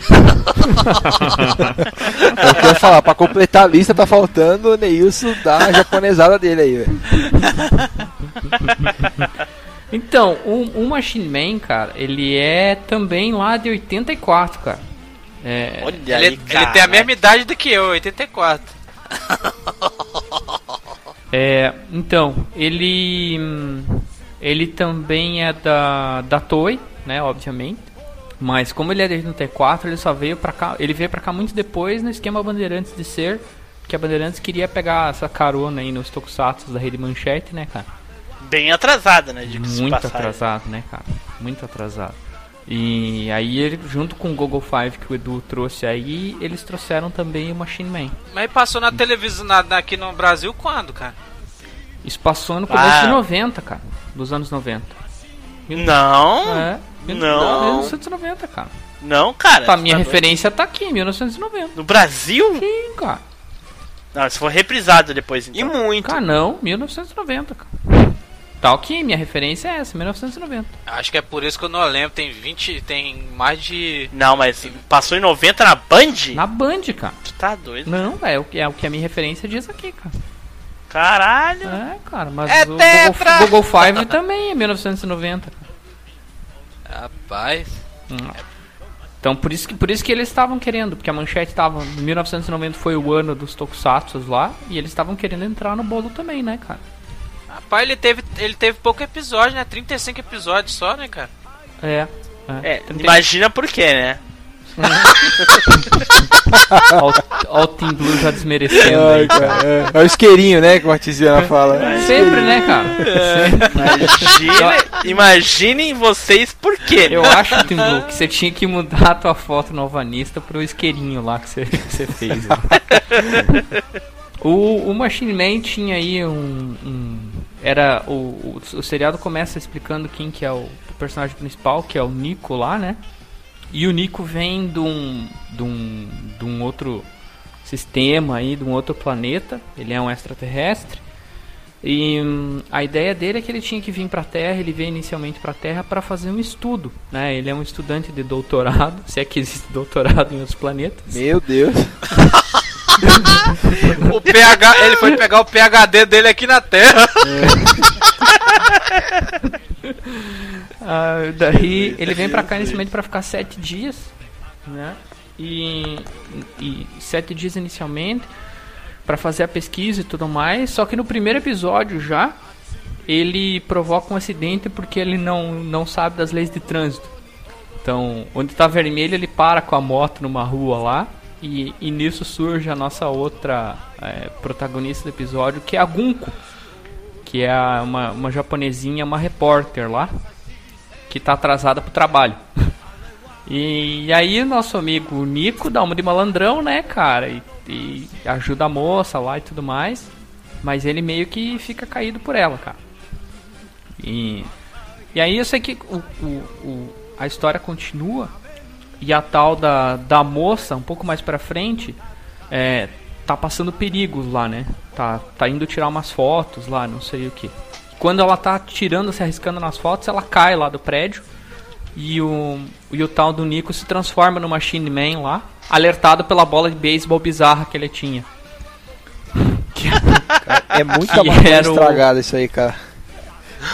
Eu queria falar, pra completar a lista tá faltando o Neilson da japonesada dele aí, velho. Então, o, o Machine Man, cara, ele é também lá de 84, cara. É, Olha Ele, aí, ele cara. tem a mesma idade do que eu, 84. É, então, ele ele também é da da Toei, né, obviamente. Mas como ele é de 84, ele só veio pra cá, ele veio pra cá muito depois no esquema Bandeirantes de ser, que a Bandeirantes queria pegar essa carona aí nos tokusatsu da Rede Manchete, né, cara? Bem atrasada, né? Muito atrasado, né, cara? Muito atrasado. E aí ele, junto com o Google Five que o Edu trouxe aí, eles trouxeram também o Machine Man. Mas passou na televisão na- aqui no Brasil quando, cara? Isso passou no começo Ah. de 90, cara. Dos anos 90. Não, É. Não. 1990, cara. não, cara. Tá, minha tá referência tá aqui, 1990. doido. No Brasil? Sim, cara. Não, se for reprisado depois, E então. muito. Cara, não, 1990, cara. Tá ok, minha referência é essa, 1990. Acho que é por isso que eu não lembro. Tem 20. Tem mais de. Não, mas passou em 90 na Band? Na Band, cara. Tu tá doido? Não, é o que, é o que a minha referência diz aqui, cara. Caralho. É, cara, mas É o tetra! Google, Google Five também é 1990. cara. Rapaz. Então por isso que por isso que eles estavam querendo, porque a manchete tava 1990 foi o ano dos tokusatsu lá e eles estavam querendo entrar no bolo também, né, cara? Rapaz, ele teve, ele teve pouco episódio, né? 35 episódios só, né, cara? É. É, Trinta- imagina por quê, né? Ó, o- o Team Blue já desmerecendo Ai, aí, cara. é, é o isqueirinho, né, como a Tiziana fala. Sempre, né, cara? Imagine, imaginem vocês por quê. Eu acho, Team Blue, que você tinha que mudar a tua foto no Alvanista pro isqueirinho lá que você, que você fez. né? o, o Machine Man tinha aí um. um- era o, o, o seriado começa explicando quem que é o, personagem principal, que é o Nico lá, né? E o Nico vem de um, de um, de um outro sistema aí, de um outro planeta. Ele é um extraterrestre. E hum, a ideia dele é que ele tinha que vir para a Terra, ele veio inicialmente para a Terra para fazer um estudo, né? Ele é um estudante de doutorado, se é que existe doutorado em outros planetas. Meu Deus. O PH, ele foi pegar o PHD dele aqui na Terra. Ah, daí ele vem pra cá inicialmente pra ficar sete dias, né? E, e sete dias inicialmente pra fazer a pesquisa e tudo mais. Só que no primeiro episódio já ele provoca um acidente porque ele não, não sabe das leis de trânsito. Então, onde tá vermelho, ele para com a moto numa rua lá. E, e nisso surge a nossa outra eh, protagonista do episódio, que é a Gunko. Que é uma, uma japonesinha, uma repórter lá que tá atrasada pro trabalho. E, aí o nosso amigo Nico dá uma de malandrão, né, cara? E, e ajuda a moça lá e tudo mais. Mas ele meio que fica caído por ela, cara. E, e aí eu sei que o, o, o- a história continua. E a tal da, da moça, um pouco mais pra frente, é, tá passando perigos lá, né? Tá, tá indo tirar umas fotos lá, não sei o que. Quando ela tá tirando, se arriscando nas fotos, ela cai lá do prédio. E o, e o tal do Nico se transforma no Machine Man lá, alertado pela bola de beisebol bizarra que ele tinha. É muita Que maconha era o- estragada isso aí, cara.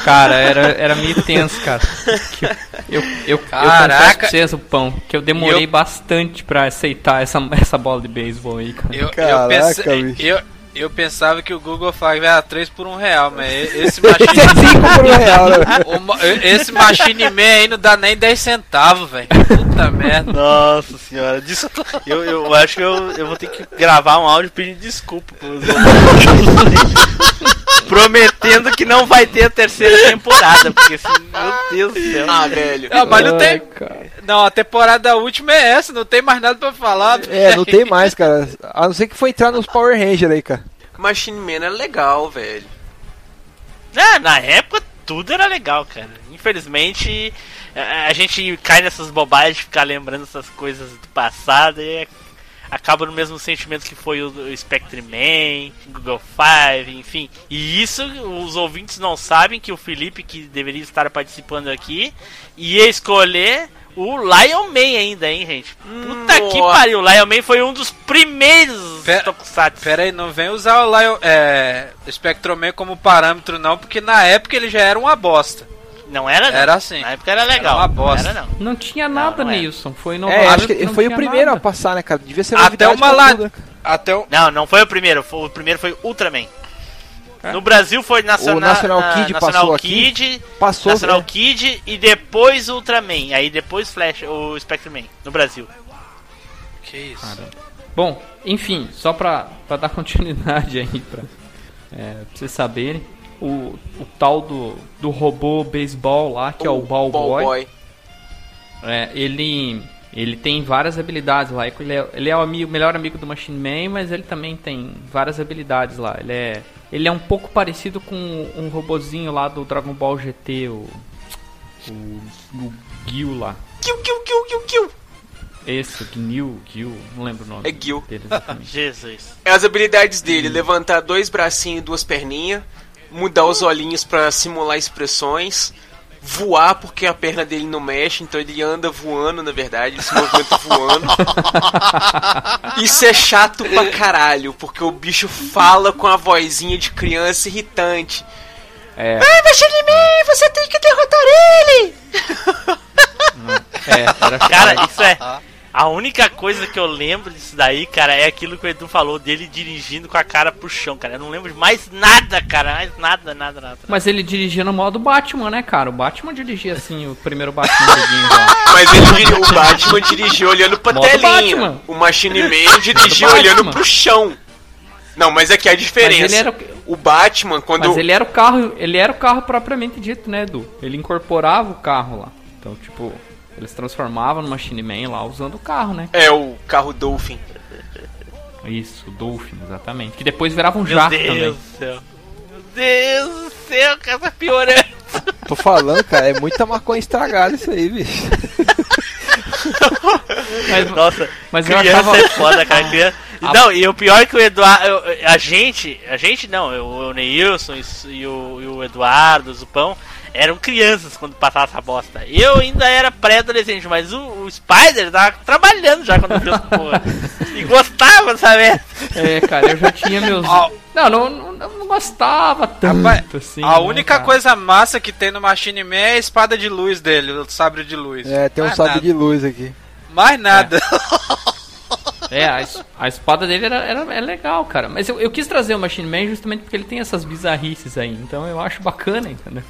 Cara, era, era meio tenso, cara. Que eu, eu, eu confesso Caraca. pra vocês, o pão, que eu demorei eu- bastante pra aceitar essa, essa bola de beisebol aí, cara. Eu, eu, Caraca, pensei- bicho. eu, eu pensava que o Google Five era 3 por 1 real, mas esse Esse é Machine, 5 por um real, né? esse Machine Man aí não dá nem 10 centavos, velho. Puta merda. Nossa senhora, des- eu, eu acho que eu, eu vou ter que gravar um áudio pedindo desculpa pros. Prometendo que não vai ter a terceira temporada, porque assim, meu Deus do céu. Ah, velho. Não, mas não Ai, tem. cara. Não, a temporada última é essa, não tem mais nada pra falar. É, não tem mais, cara. A não ser que foi entrar nos Power Rangers aí, cara. Machine Man é legal, velho. É, na época tudo era legal, cara. Infelizmente, a gente cai nessas bobagens de ficar lembrando essas coisas do passado e acaba no mesmo sentimento que foi o, o Spectre Man, Google Five, enfim. E isso os ouvintes não sabem que o Felipe, que deveria estar participando aqui, ia escolher o Lion Man ainda, hein, gente? Puta que Nossa. pariu, o Lion Man foi um dos primeiros Pera- Tokusatsu. Pera aí, não vem usar o Lion, é, Spectroman como parâmetro não, porque na época ele já era uma bosta. Não era, não. Era assim. Na época era legal. Era uma bosta. Não era, não. Não tinha nada, não é. Nilson. Foi inovador. É, acho que não foi o primeiro nada. a passar, né, cara? Devia ser Até uma lá-? Até o... Não, não foi o primeiro. foi- o primeiro foi Ultraman. No Brasil foi Nacional, O National na- Kid National passou aqui. Kid, Passou, Nacional é. Kid e depois Ultraman. Aí depois Flash, o Spectreman, no Brasil. Que isso? Bom, enfim, só pra, pra dar continuidade aí, pra, é, pra vocês saberem, o, o tal do, do robô beisebol lá, que é o Ball Ball Boy, Boy. é, ele, ele tem várias habilidades lá. Ele é, ele é o amigo- melhor amigo do Machine Man, mas ele também tem várias habilidades lá. Ele é, ele é um pouco parecido com um robozinho lá do Dragon Ball GT, o, o, o Gil lá. Kill, kill, kill, kill, kill. Esse, Gnil, Gil, não lembro o nome É Gil. dele exatamente. Jesus. As habilidades dele, levantar dois bracinhos e duas perninhas, mudar os olhinhos pra simular expressões, voar porque a perna dele não mexe, então ele anda voando, na verdade, ele se movimenta voando. Isso é chato pra caralho, porque o bicho fala com a vozinha de criança irritante. É. Ai, Machine Man, você tem que derrotar ele! É, era Cara, isso é. A única coisa que eu lembro disso daí, cara, é aquilo que o Edu falou dele dirigindo com a cara pro chão, cara. Eu não lembro de mais nada, cara. Mais nada, nada, nada. Mas ele dirigia no modo Batman, né, cara? O Batman dirigia assim, o primeiro Batman. Mas ele o Batman dirigiu olhando pra Modo telinha. Batman. O Machine Man dirigiu Modo olhando pro chão. Não, mas aqui a diferença. Era, O Batman, quando. mas ele era o carro, ele era o carro propriamente dito, né, Edu? Ele incorporava o carro lá. Então, tipo, eles transformavam no Machine Man lá usando o carro, né? É o carro Dolphin. Isso, o Dolphin, exatamente. Que depois virava um Meu jato Deus também. do céu. Meu Deus do céu, cara, tá piorando. Tô falando, cara, é muita maconha estragada isso aí, bicho. Mas, Nossa, mas eu criança achava. é foda, cara. Criança... A- Não, e o pior é que o Eduardo. eu- A gente. A gente não, eu- o Neilson e e o, e o Eduardo, o Zupão, eram crianças quando passava essa bosta. Eu ainda era pré-adolescente, mas o, o Spider tava trabalhando já quando viu essa porra. E gostava dessa merda. É, cara, eu já tinha meus. Não, não, não, não gostava tanto Rapaz, assim. a né, única cara? coisa massa que tem no Machine Man é a espada de luz dele, o sabre de luz. É, tem um Mais sabre nada. de luz aqui. Mais nada. É, a, es- a espada dele era, era, é legal, cara. Mas eu, eu quis trazer o Machine Man justamente porque ele tem essas bizarrices aí. Então eu acho bacana, entendeu?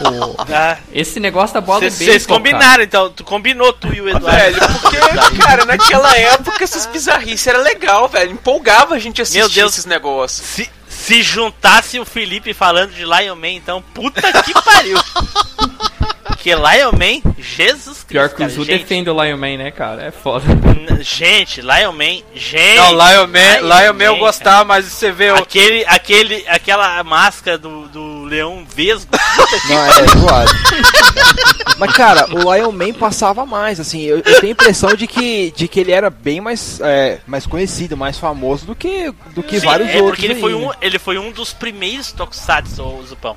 O- Ah, esse negócio da bola do Vocês beisebol, cara. combinaram, então. Tu combinou tu e o Eduardo. Velho, porque, cara, naquela época essas bizarrices era legal, velho. Empolgava a gente assistir Meu Deus. esses negócios. Se, se juntasse o Felipe falando de Lion Man, então, puta que pariu. Porque Lion Man, Jesus Cristo. Pior que o Zu gente, defende o Lion Man, né, cara? É foda. n- gente, Lion Man, gente. Não, Lion Man, Lion Man eu gostava, mas você vê o. Aquele, aquele, aquela máscara do, do leão vesgo. Não, é zoado. Mas, cara, o Lion Man passava mais, assim, eu, eu tenho a impressão de que, de que ele era bem mais, é, mais conhecido, mais famoso do que, do que Sim, vários é outros. porque ele aí, foi, né? um, ele foi um dos primeiros Tokusatsu, o Zupão.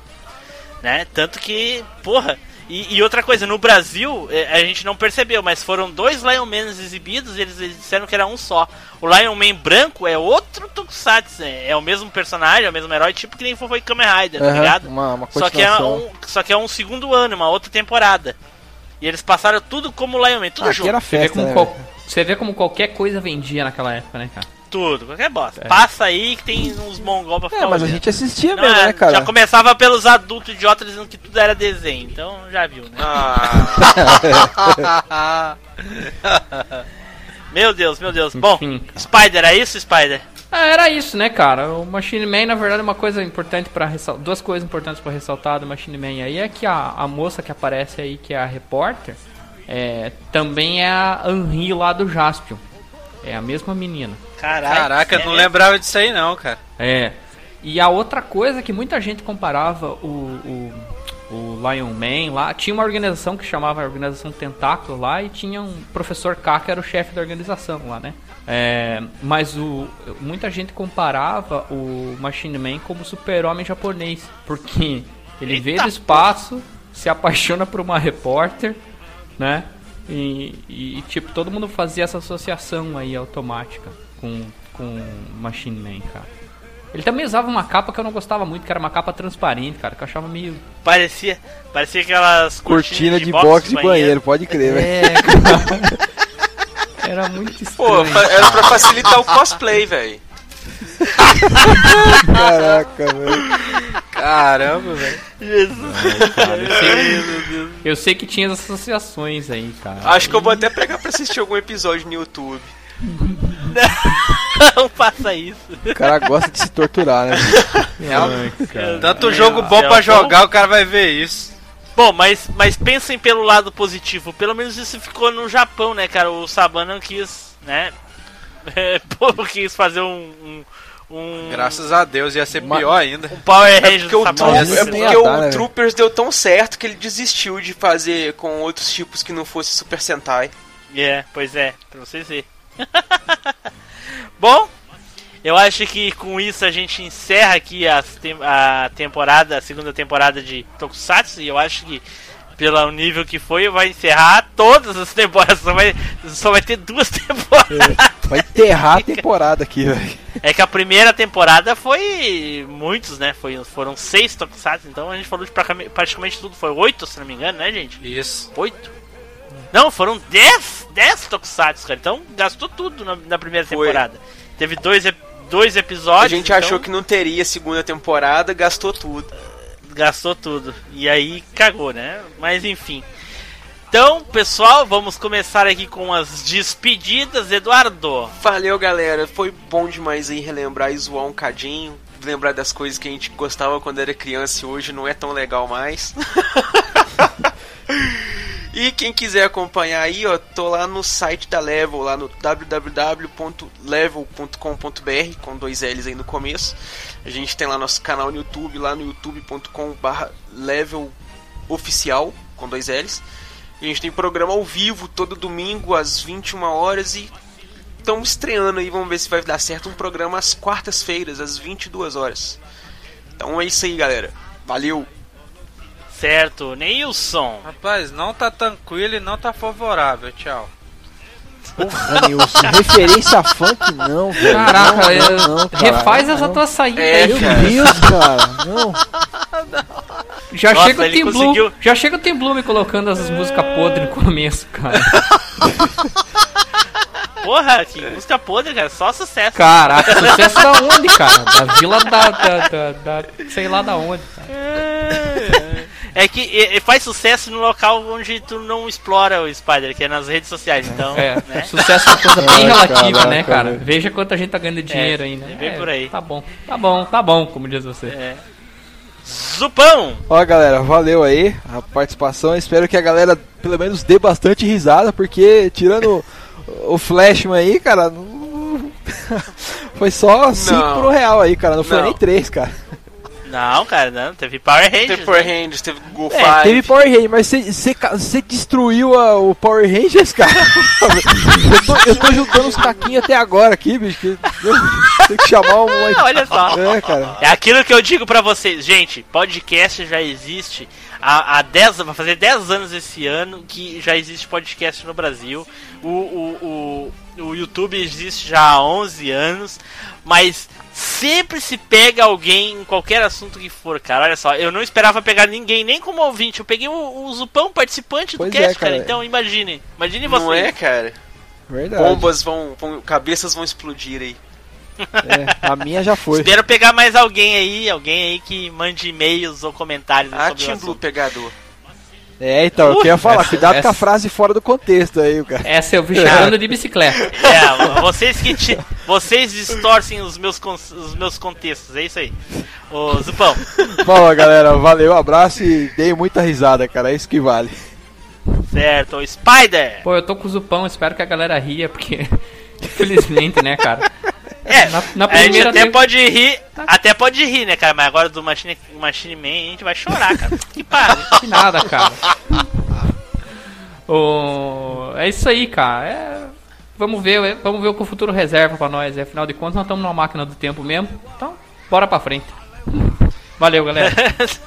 Né? Tanto que, porra. E, e outra coisa, no Brasil, é, a gente não percebeu, mas foram dois Lion Mans exibidos e eles disseram que era um só. O Lion Man branco é outro Tokusatsu, é, é o mesmo personagem, é o mesmo herói, tipo que nem foi Kamen Rider, tá Aham, ligado? uma, uma Só que, é um, só que é um segundo ano, uma outra temporada. E eles passaram tudo como Lion Man, tudo Ah, aqui junto. era Você vê, festa, como né? qual- você vê como qualquer coisa vendia naquela época, né, cara? Tudo, qualquer bosta. É. Passa aí que tem uns mongol pra ficar É, mas a olhando. gente assistia Não, mesmo, é, né, cara? Já começava pelos adultos idiotas dizendo que tudo era desenho, então já viu, né? Ah, Meu Deus, meu Deus. Bom. Spider, é isso, Spider? Ah, era isso, né, cara? O Machine Man, na verdade, é uma coisa importante para ressaltar. Duas coisas importantes para ressaltar do Machine Man aí é que a, a moça que aparece aí, que é a repórter, é, também é a Henri lá do Jaspion. É a mesma menina. Caralho. Caraca, eu é não lembrava disso aí não, cara. É. E a outra coisa que muita gente comparava o, o, o Lion Man lá. Tinha uma organização que chamava Organização Tentáculo lá e tinha um professor K que era o chefe da organização lá, né? É, mas o, muita gente comparava o Machine Man como o super-homem japonês, porque ele veio do espaço, se apaixona por uma repórter, né? E, e, tipo, todo mundo fazia essa associação aí automática com, com Machine Man, cara. Ele também usava uma capa que eu não gostava muito, que era uma capa transparente, cara, que eu achava meio. Parecia, parecia aquelas Cortina cortinas de box de banheiro, pode crer, velho. É, cara. Era muito Pô, estranho. fa- era pra facilitar o cosplay, velho. Caraca, velho. Caramba, velho. Jesus. Cara, eu, sei, eu sei que tinha essas associações aí, cara. Acho que eu vou até pegar pra assistir algum episódio no YouTube. Não faça isso. O cara gosta de se torturar, né? Ai, cara. Tanto jogo Deus bom do pra céu. jogar, o cara vai ver isso. Bom, mas, mas pensem pelo lado positivo. Pelo menos isso ficou no Japão, né, cara? O Saban não quis, né? Pô, quis fazer um. um, um Graças a Deus, ia ser Ma- pior ainda. um Power É Ranger porque, do o. Tru- é porque o dar, né, velho? Troopers deu tão certo que ele desistiu de fazer com outros tipos que não fosse Super Sentai. É, pois é, pra vocês verem. Bom, eu acho que com isso a gente encerra aqui as tem- a temporada, a segunda temporada de Tokusatsu, e eu acho que pelo nível que foi, vai encerrar todas as temporadas, só vai, só vai ter duas temporadas. Vai enterrar a temporada aqui, velho. É que a primeira temporada foi muitos, né? Foi, foram seis Tokusatsu, então a gente falou de praticamente, tudo, foi oito, se não me engano, né, gente? Isso. Oito? Não, foram dez, dez Tokusatsu, cara. Então gastou tudo na, na primeira Foi. temporada. Teve dois, dois A episódios. gente então achou que não teria segunda temporada, gastou tudo. Gastou tudo. E aí cagou, né? Mas enfim. Então, pessoal, vamos começar aqui com as despedidas, Eduardo. Valeu, galera. Foi bom demais aí relembrar e zoar um cadinho. Lembrar das coisas que a gente gostava quando era criança e hoje não é tão legal mais. e quem quiser acompanhar aí, ó, tô lá no site da Level, lá no www.level.com.br, com dois L's aí no começo. A gente tem lá nosso canal no YouTube, lá no youtube.com.br level oficial, com dois L's. A gente tem programa ao vivo todo domingo às 21 horas e estamos estreando aí, vamos ver se vai dar certo um programa às quartas-feiras, às 22 horas. Então é isso aí, galera. Valeu! Certo, Neilson. Rapaz, não tá tranquilo e não tá favorável. Tchau. Porra, Nilson. Referência a funk, não, velho. Caraca, não, eu- não, não, cara. refaz essa Não. tua saída É, aí. Meu cara. Deus, cara. Não. Já Nossa, chega o Tim Blue, conseguiu- já chega o Tim Blue me colocando essas músicas podres no começo, cara. Porra, que música podre, cara. Só sucesso. Caraca, sucesso da onde, cara? Da vila da, da, da, da- sei lá da onde. Cara. É que e- e faz sucesso no local onde tu não explora o Spider, que é nas redes sociais. Então, É, né? sucesso é uma coisa bem relativa, caraca, né, cara? Veja quanta gente tá ganhando dinheiro aí, né? é bem por aí. Tá bom, tá bom, tá bom, como diz você. É. Zupão! Ó, galera, valeu aí a participação. Espero que a galera pelo menos dê bastante risada, porque tirando o- Flashman aí, cara, não- foi só 5 Não. pro real aí, cara. Não foi Não. nem 3, cara. Não, cara, não. Teve Power Rangers. Teve Power né? Rangers, teve Go É, teve Power Rangers, mas você destruiu a- o Power Rangers, cara. eu, tô, eu tô juntando os caquinhos até agora aqui, bicho. que- tem que chamar um. Olha só. É, cara. É aquilo que eu digo pra vocês, gente, podcast já existe há, há 10 vai fazer 10 anos esse ano que já existe podcast no Brasil. O, o, o, o YouTube existe já há 11 anos, mas sempre se pega alguém em qualquer assunto que for, cara. Olha só, eu não esperava pegar ninguém, nem como ouvinte, eu peguei o, o Zupão participante do Pois é, cast, cara. cara. Então imagine, imagine vocês. Não é, cara? Verdade. Bombas vão, vão. Cabeças vão explodir aí. É, a minha já foi. Espero pegar mais alguém aí, alguém aí que mande e-mails ou comentários Ah, sobre o Team. Blue pegador. É, então, eu queria falar, essa- cuidado com a essa- frase fora do contexto aí, cara. Essa eu vi chegando de bicicleta. É, vocês que ti- vocês distorcem os meus os meus contextos, é isso aí. Ô, Zupão, Fala, galera, valeu, abraço e dei muita risada, cara, é isso que vale. certo, o Spider. Pô, eu tô com o Zupão, espero que a galera ria, porque. Infelizmente, né, cara? É, Na, na a gente primeira até tem- pode rir, até pode rir, né, cara? Mas agora do Machine, Machine Man a gente vai chorar, cara. Que pariu. Que nada, cara. O... É isso aí, cara. É... Vamos ver, é, vamos ver o que o futuro reserva pra nós. é. Afinal de contas, nós estamos numa máquina do tempo mesmo. Então, bora pra frente. Valeu, galera.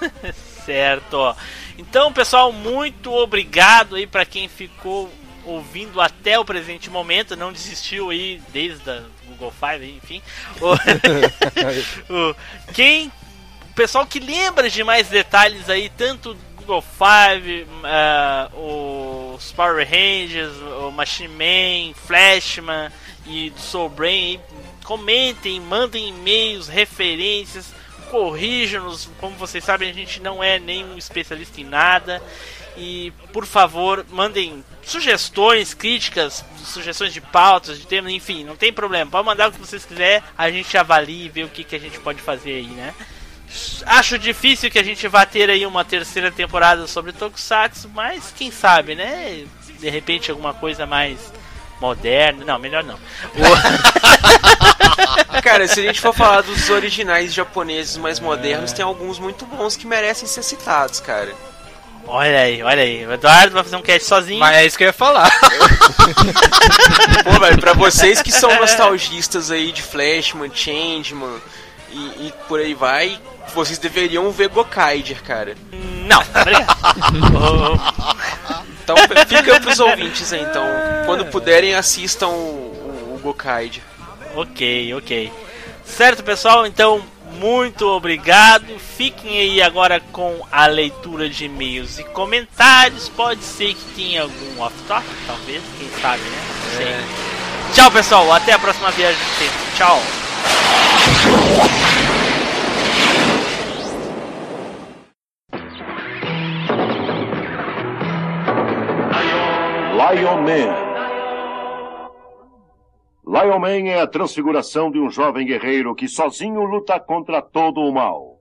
certo. Então, pessoal, muito obrigado aí pra quem ficou ouvindo até o presente momento, não desistiu aí desde a Google Five, enfim. O- quem o pessoal que lembra de mais detalhes aí, tanto Google Five, ah, os Power Rangers, o Machine Man, Flashman e do Soul Brain, comentem, mandem e-mails, referências, corrijam-nos. Como vocês sabem, a gente não é nenhum especialista em nada. E por favor, mandem sugestões, críticas, sugestões de pautas, de temas, enfim, não tem problema. Pode mandar o que vocês quiserem, a gente avalia e vê o que, que a gente pode fazer aí, né? Acho difícil que a gente vá ter aí uma terceira temporada sobre Tokusatsu, mas quem sabe, né? De repente alguma coisa mais moderna. Não, melhor não. Cara, se a gente for falar dos originais japoneses mais modernos, tem alguns muito bons que merecem ser citados, cara. Olha aí, olha aí. O Eduardo vai fazer um cast sozinho. Mas é isso que eu ia falar. Pô, velho, pra vocês que são nostalgistas aí de Flashman, Changeman e, e por aí vai, vocês deveriam ver Gokaider, cara. Não, obrigado. Então fica pros ouvintes aí, então. Quando puderem, assistam o, o, o Gokaider. Ok, ok. Certo, pessoal? Então, muito obrigado. Fiquem aí agora com a leitura de e-mails e comentários. Pode ser que tenha algum off-topic, talvez. Quem sabe, né? Não sei. Tchau, pessoal. Até a próxima viagem do tempo. Tchau. Lion Man. Lion Man é a transfiguração de um jovem guerreiro que sozinho luta contra todo o mal.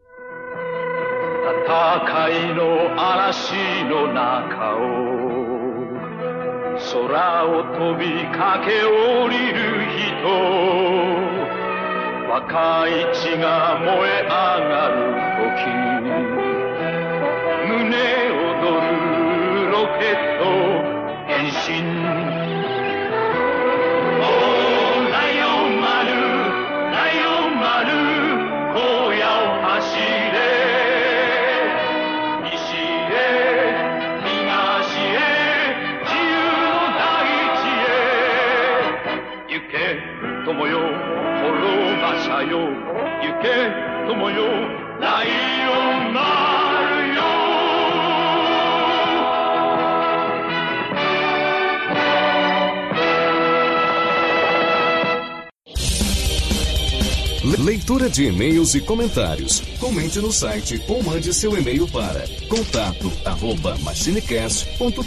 戦 Leitura de e-mails e comentários. Comente no site ou mande seu e-mail para contato arroba machinecast.com.br.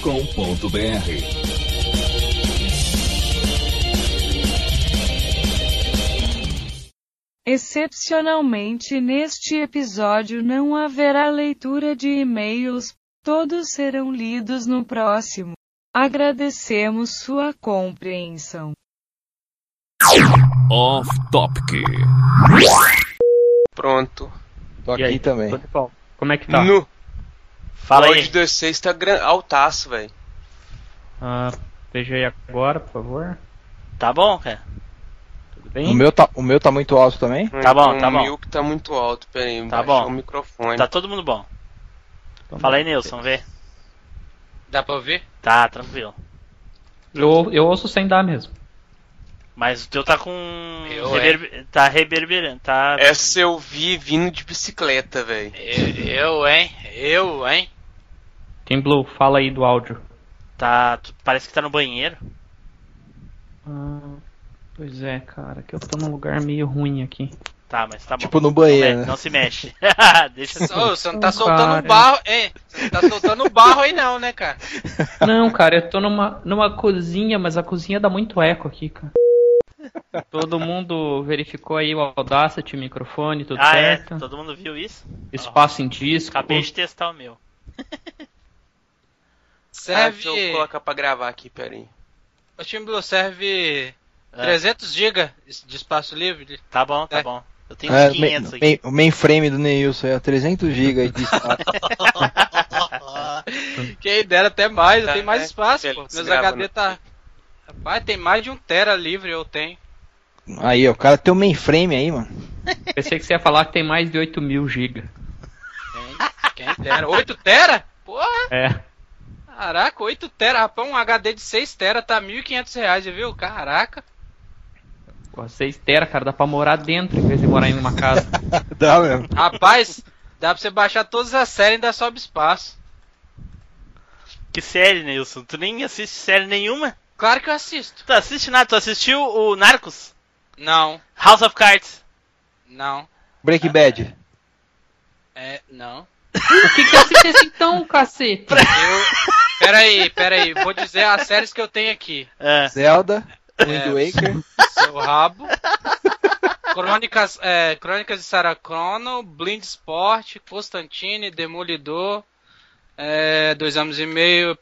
Excepcionalmente neste episódio não haverá leitura de e-mails, todos serão lidos no próximo. Agradecemos sua compreensão. Off Topic. Pronto. Tô E aí, aqui também. bom? Como é que tá? No. Fala o aí. áudio de vocês tá gran... altaço, velho. Ah, veja aí agora, por favor. Tá bom, cara? Tudo O bem? meu, tá, o meu tá muito alto também? Tá bom, tá o bom. meu que tá muito alto, pera aí, Tá bom. o microfone. Tá todo mundo bom. Então, Fala aí, Nilson, vê. Dá pra ouvir? Tá, tranquilo. Eu, eu ouço sem dar mesmo. Mas o teu tá com. Eu, reverber- Tá reverberando, tá. Essa eu vi vindo de bicicleta, velho. Eu, eu, hein? Eu, hein? Tim Blue, fala aí do áudio. Tá. Parece que tá no banheiro. Ah, pois é, cara, que eu tô num lugar meio ruim aqui. Tá, mas tá bom. Tipo no Não, banheiro, me- né? não se mexe. Deixa assim. Ô, você não tá Não, soltando cara. barro, hein? Você não tá soltando barro aí não, né, cara? Não, cara, eu tô numa, numa cozinha, mas a cozinha dá muito eco aqui, cara. Todo mundo verificou aí o Audacity, o microfone, tudo ah, é? certo. Todo mundo viu isso? Espaço em disco. Acabei de testar o meu. Ah, deixa eu Serve. colocar pra gravar aqui, pera aí. O time Blue serve É. 300 GB de espaço livre. Tá bom, tá É. bom. Eu tenho É, uns 500 main- aqui. main- o mainframe do Neilson é 300 GB de espaço. Quem dera até mais, eu Tá, tenho mais é. espaço, pô. Meus HD tá. Rapaz, tem mais de um tera livre, eu tenho. aí, ó, o cara tem o mainframe aí, mano. Pensei que você ia falar que tem mais de 8 mil GB. Quem dera. 8 tera? Porra! É. Caraca, 8 tera, rapaz, um HD de 6 tera tá 1.500 reais, viu? Caraca. Pô, 6 tera, cara, dá pra morar dentro em vez de morar em uma casa. Dá mesmo. Rapaz, dá pra você baixar todas as séries e ainda sobe espaço. Que série, Nilson? Tu nem assiste série nenhuma? Claro que eu assisto. Tu assiste nada? Tu assistiu o Narcos? Não, House of Cards? não, Break Bad. é, não. o que que você assiste então, cacete? Eu. Pera aí, pera aí, vou dizer as séries que eu tenho aqui. É. Zelda. Wind É. Waker. Seu rabo. Crônicas, é, Crônicas de Sarah Crono, Blind Sport, Constantine, Demolidor, é, Dois Anos e Meio,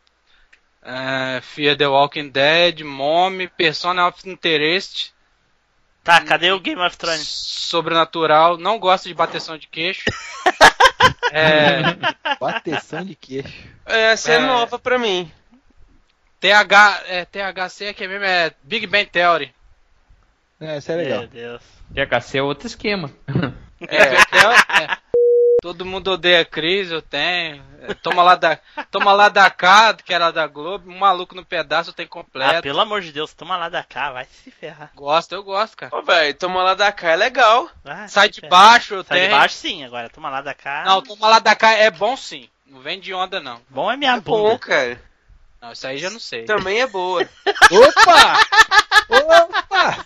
é, Fear the Walking Dead, Mommy, Persona of Interest, Tá, cadê o Game of Thrones? Sobrenatural, não gosto de bateção de queixo. É, Bateção de queixo. Essa é, É. nova pra mim. TH, é, THC aqui mesmo é Big Bang Theory. É, isso é legal. Meu Deus. THC é outro esquema. É, Big Bang Theory, é. Todo mundo odeia Cris, eu tenho. Toma lá da, toma lá da cá, que era da Globo, um maluco no pedaço tem Ah, completo. pelo amor de Deus, toma lá da cá, vai se ferrar. Gosto, eu gosto, cara. Ô, velho, toma lá da cá é legal. Vai Sai de ferrar. baixo, eu Sai de tenho. baixo sim, agora toma lá da cá. Não, toma lá da cá é bom sim. Não vem de onda não. Bom é minha É bom, bunda. cara. Não, isso aí já não sei. Também é boa. Opa! Opa!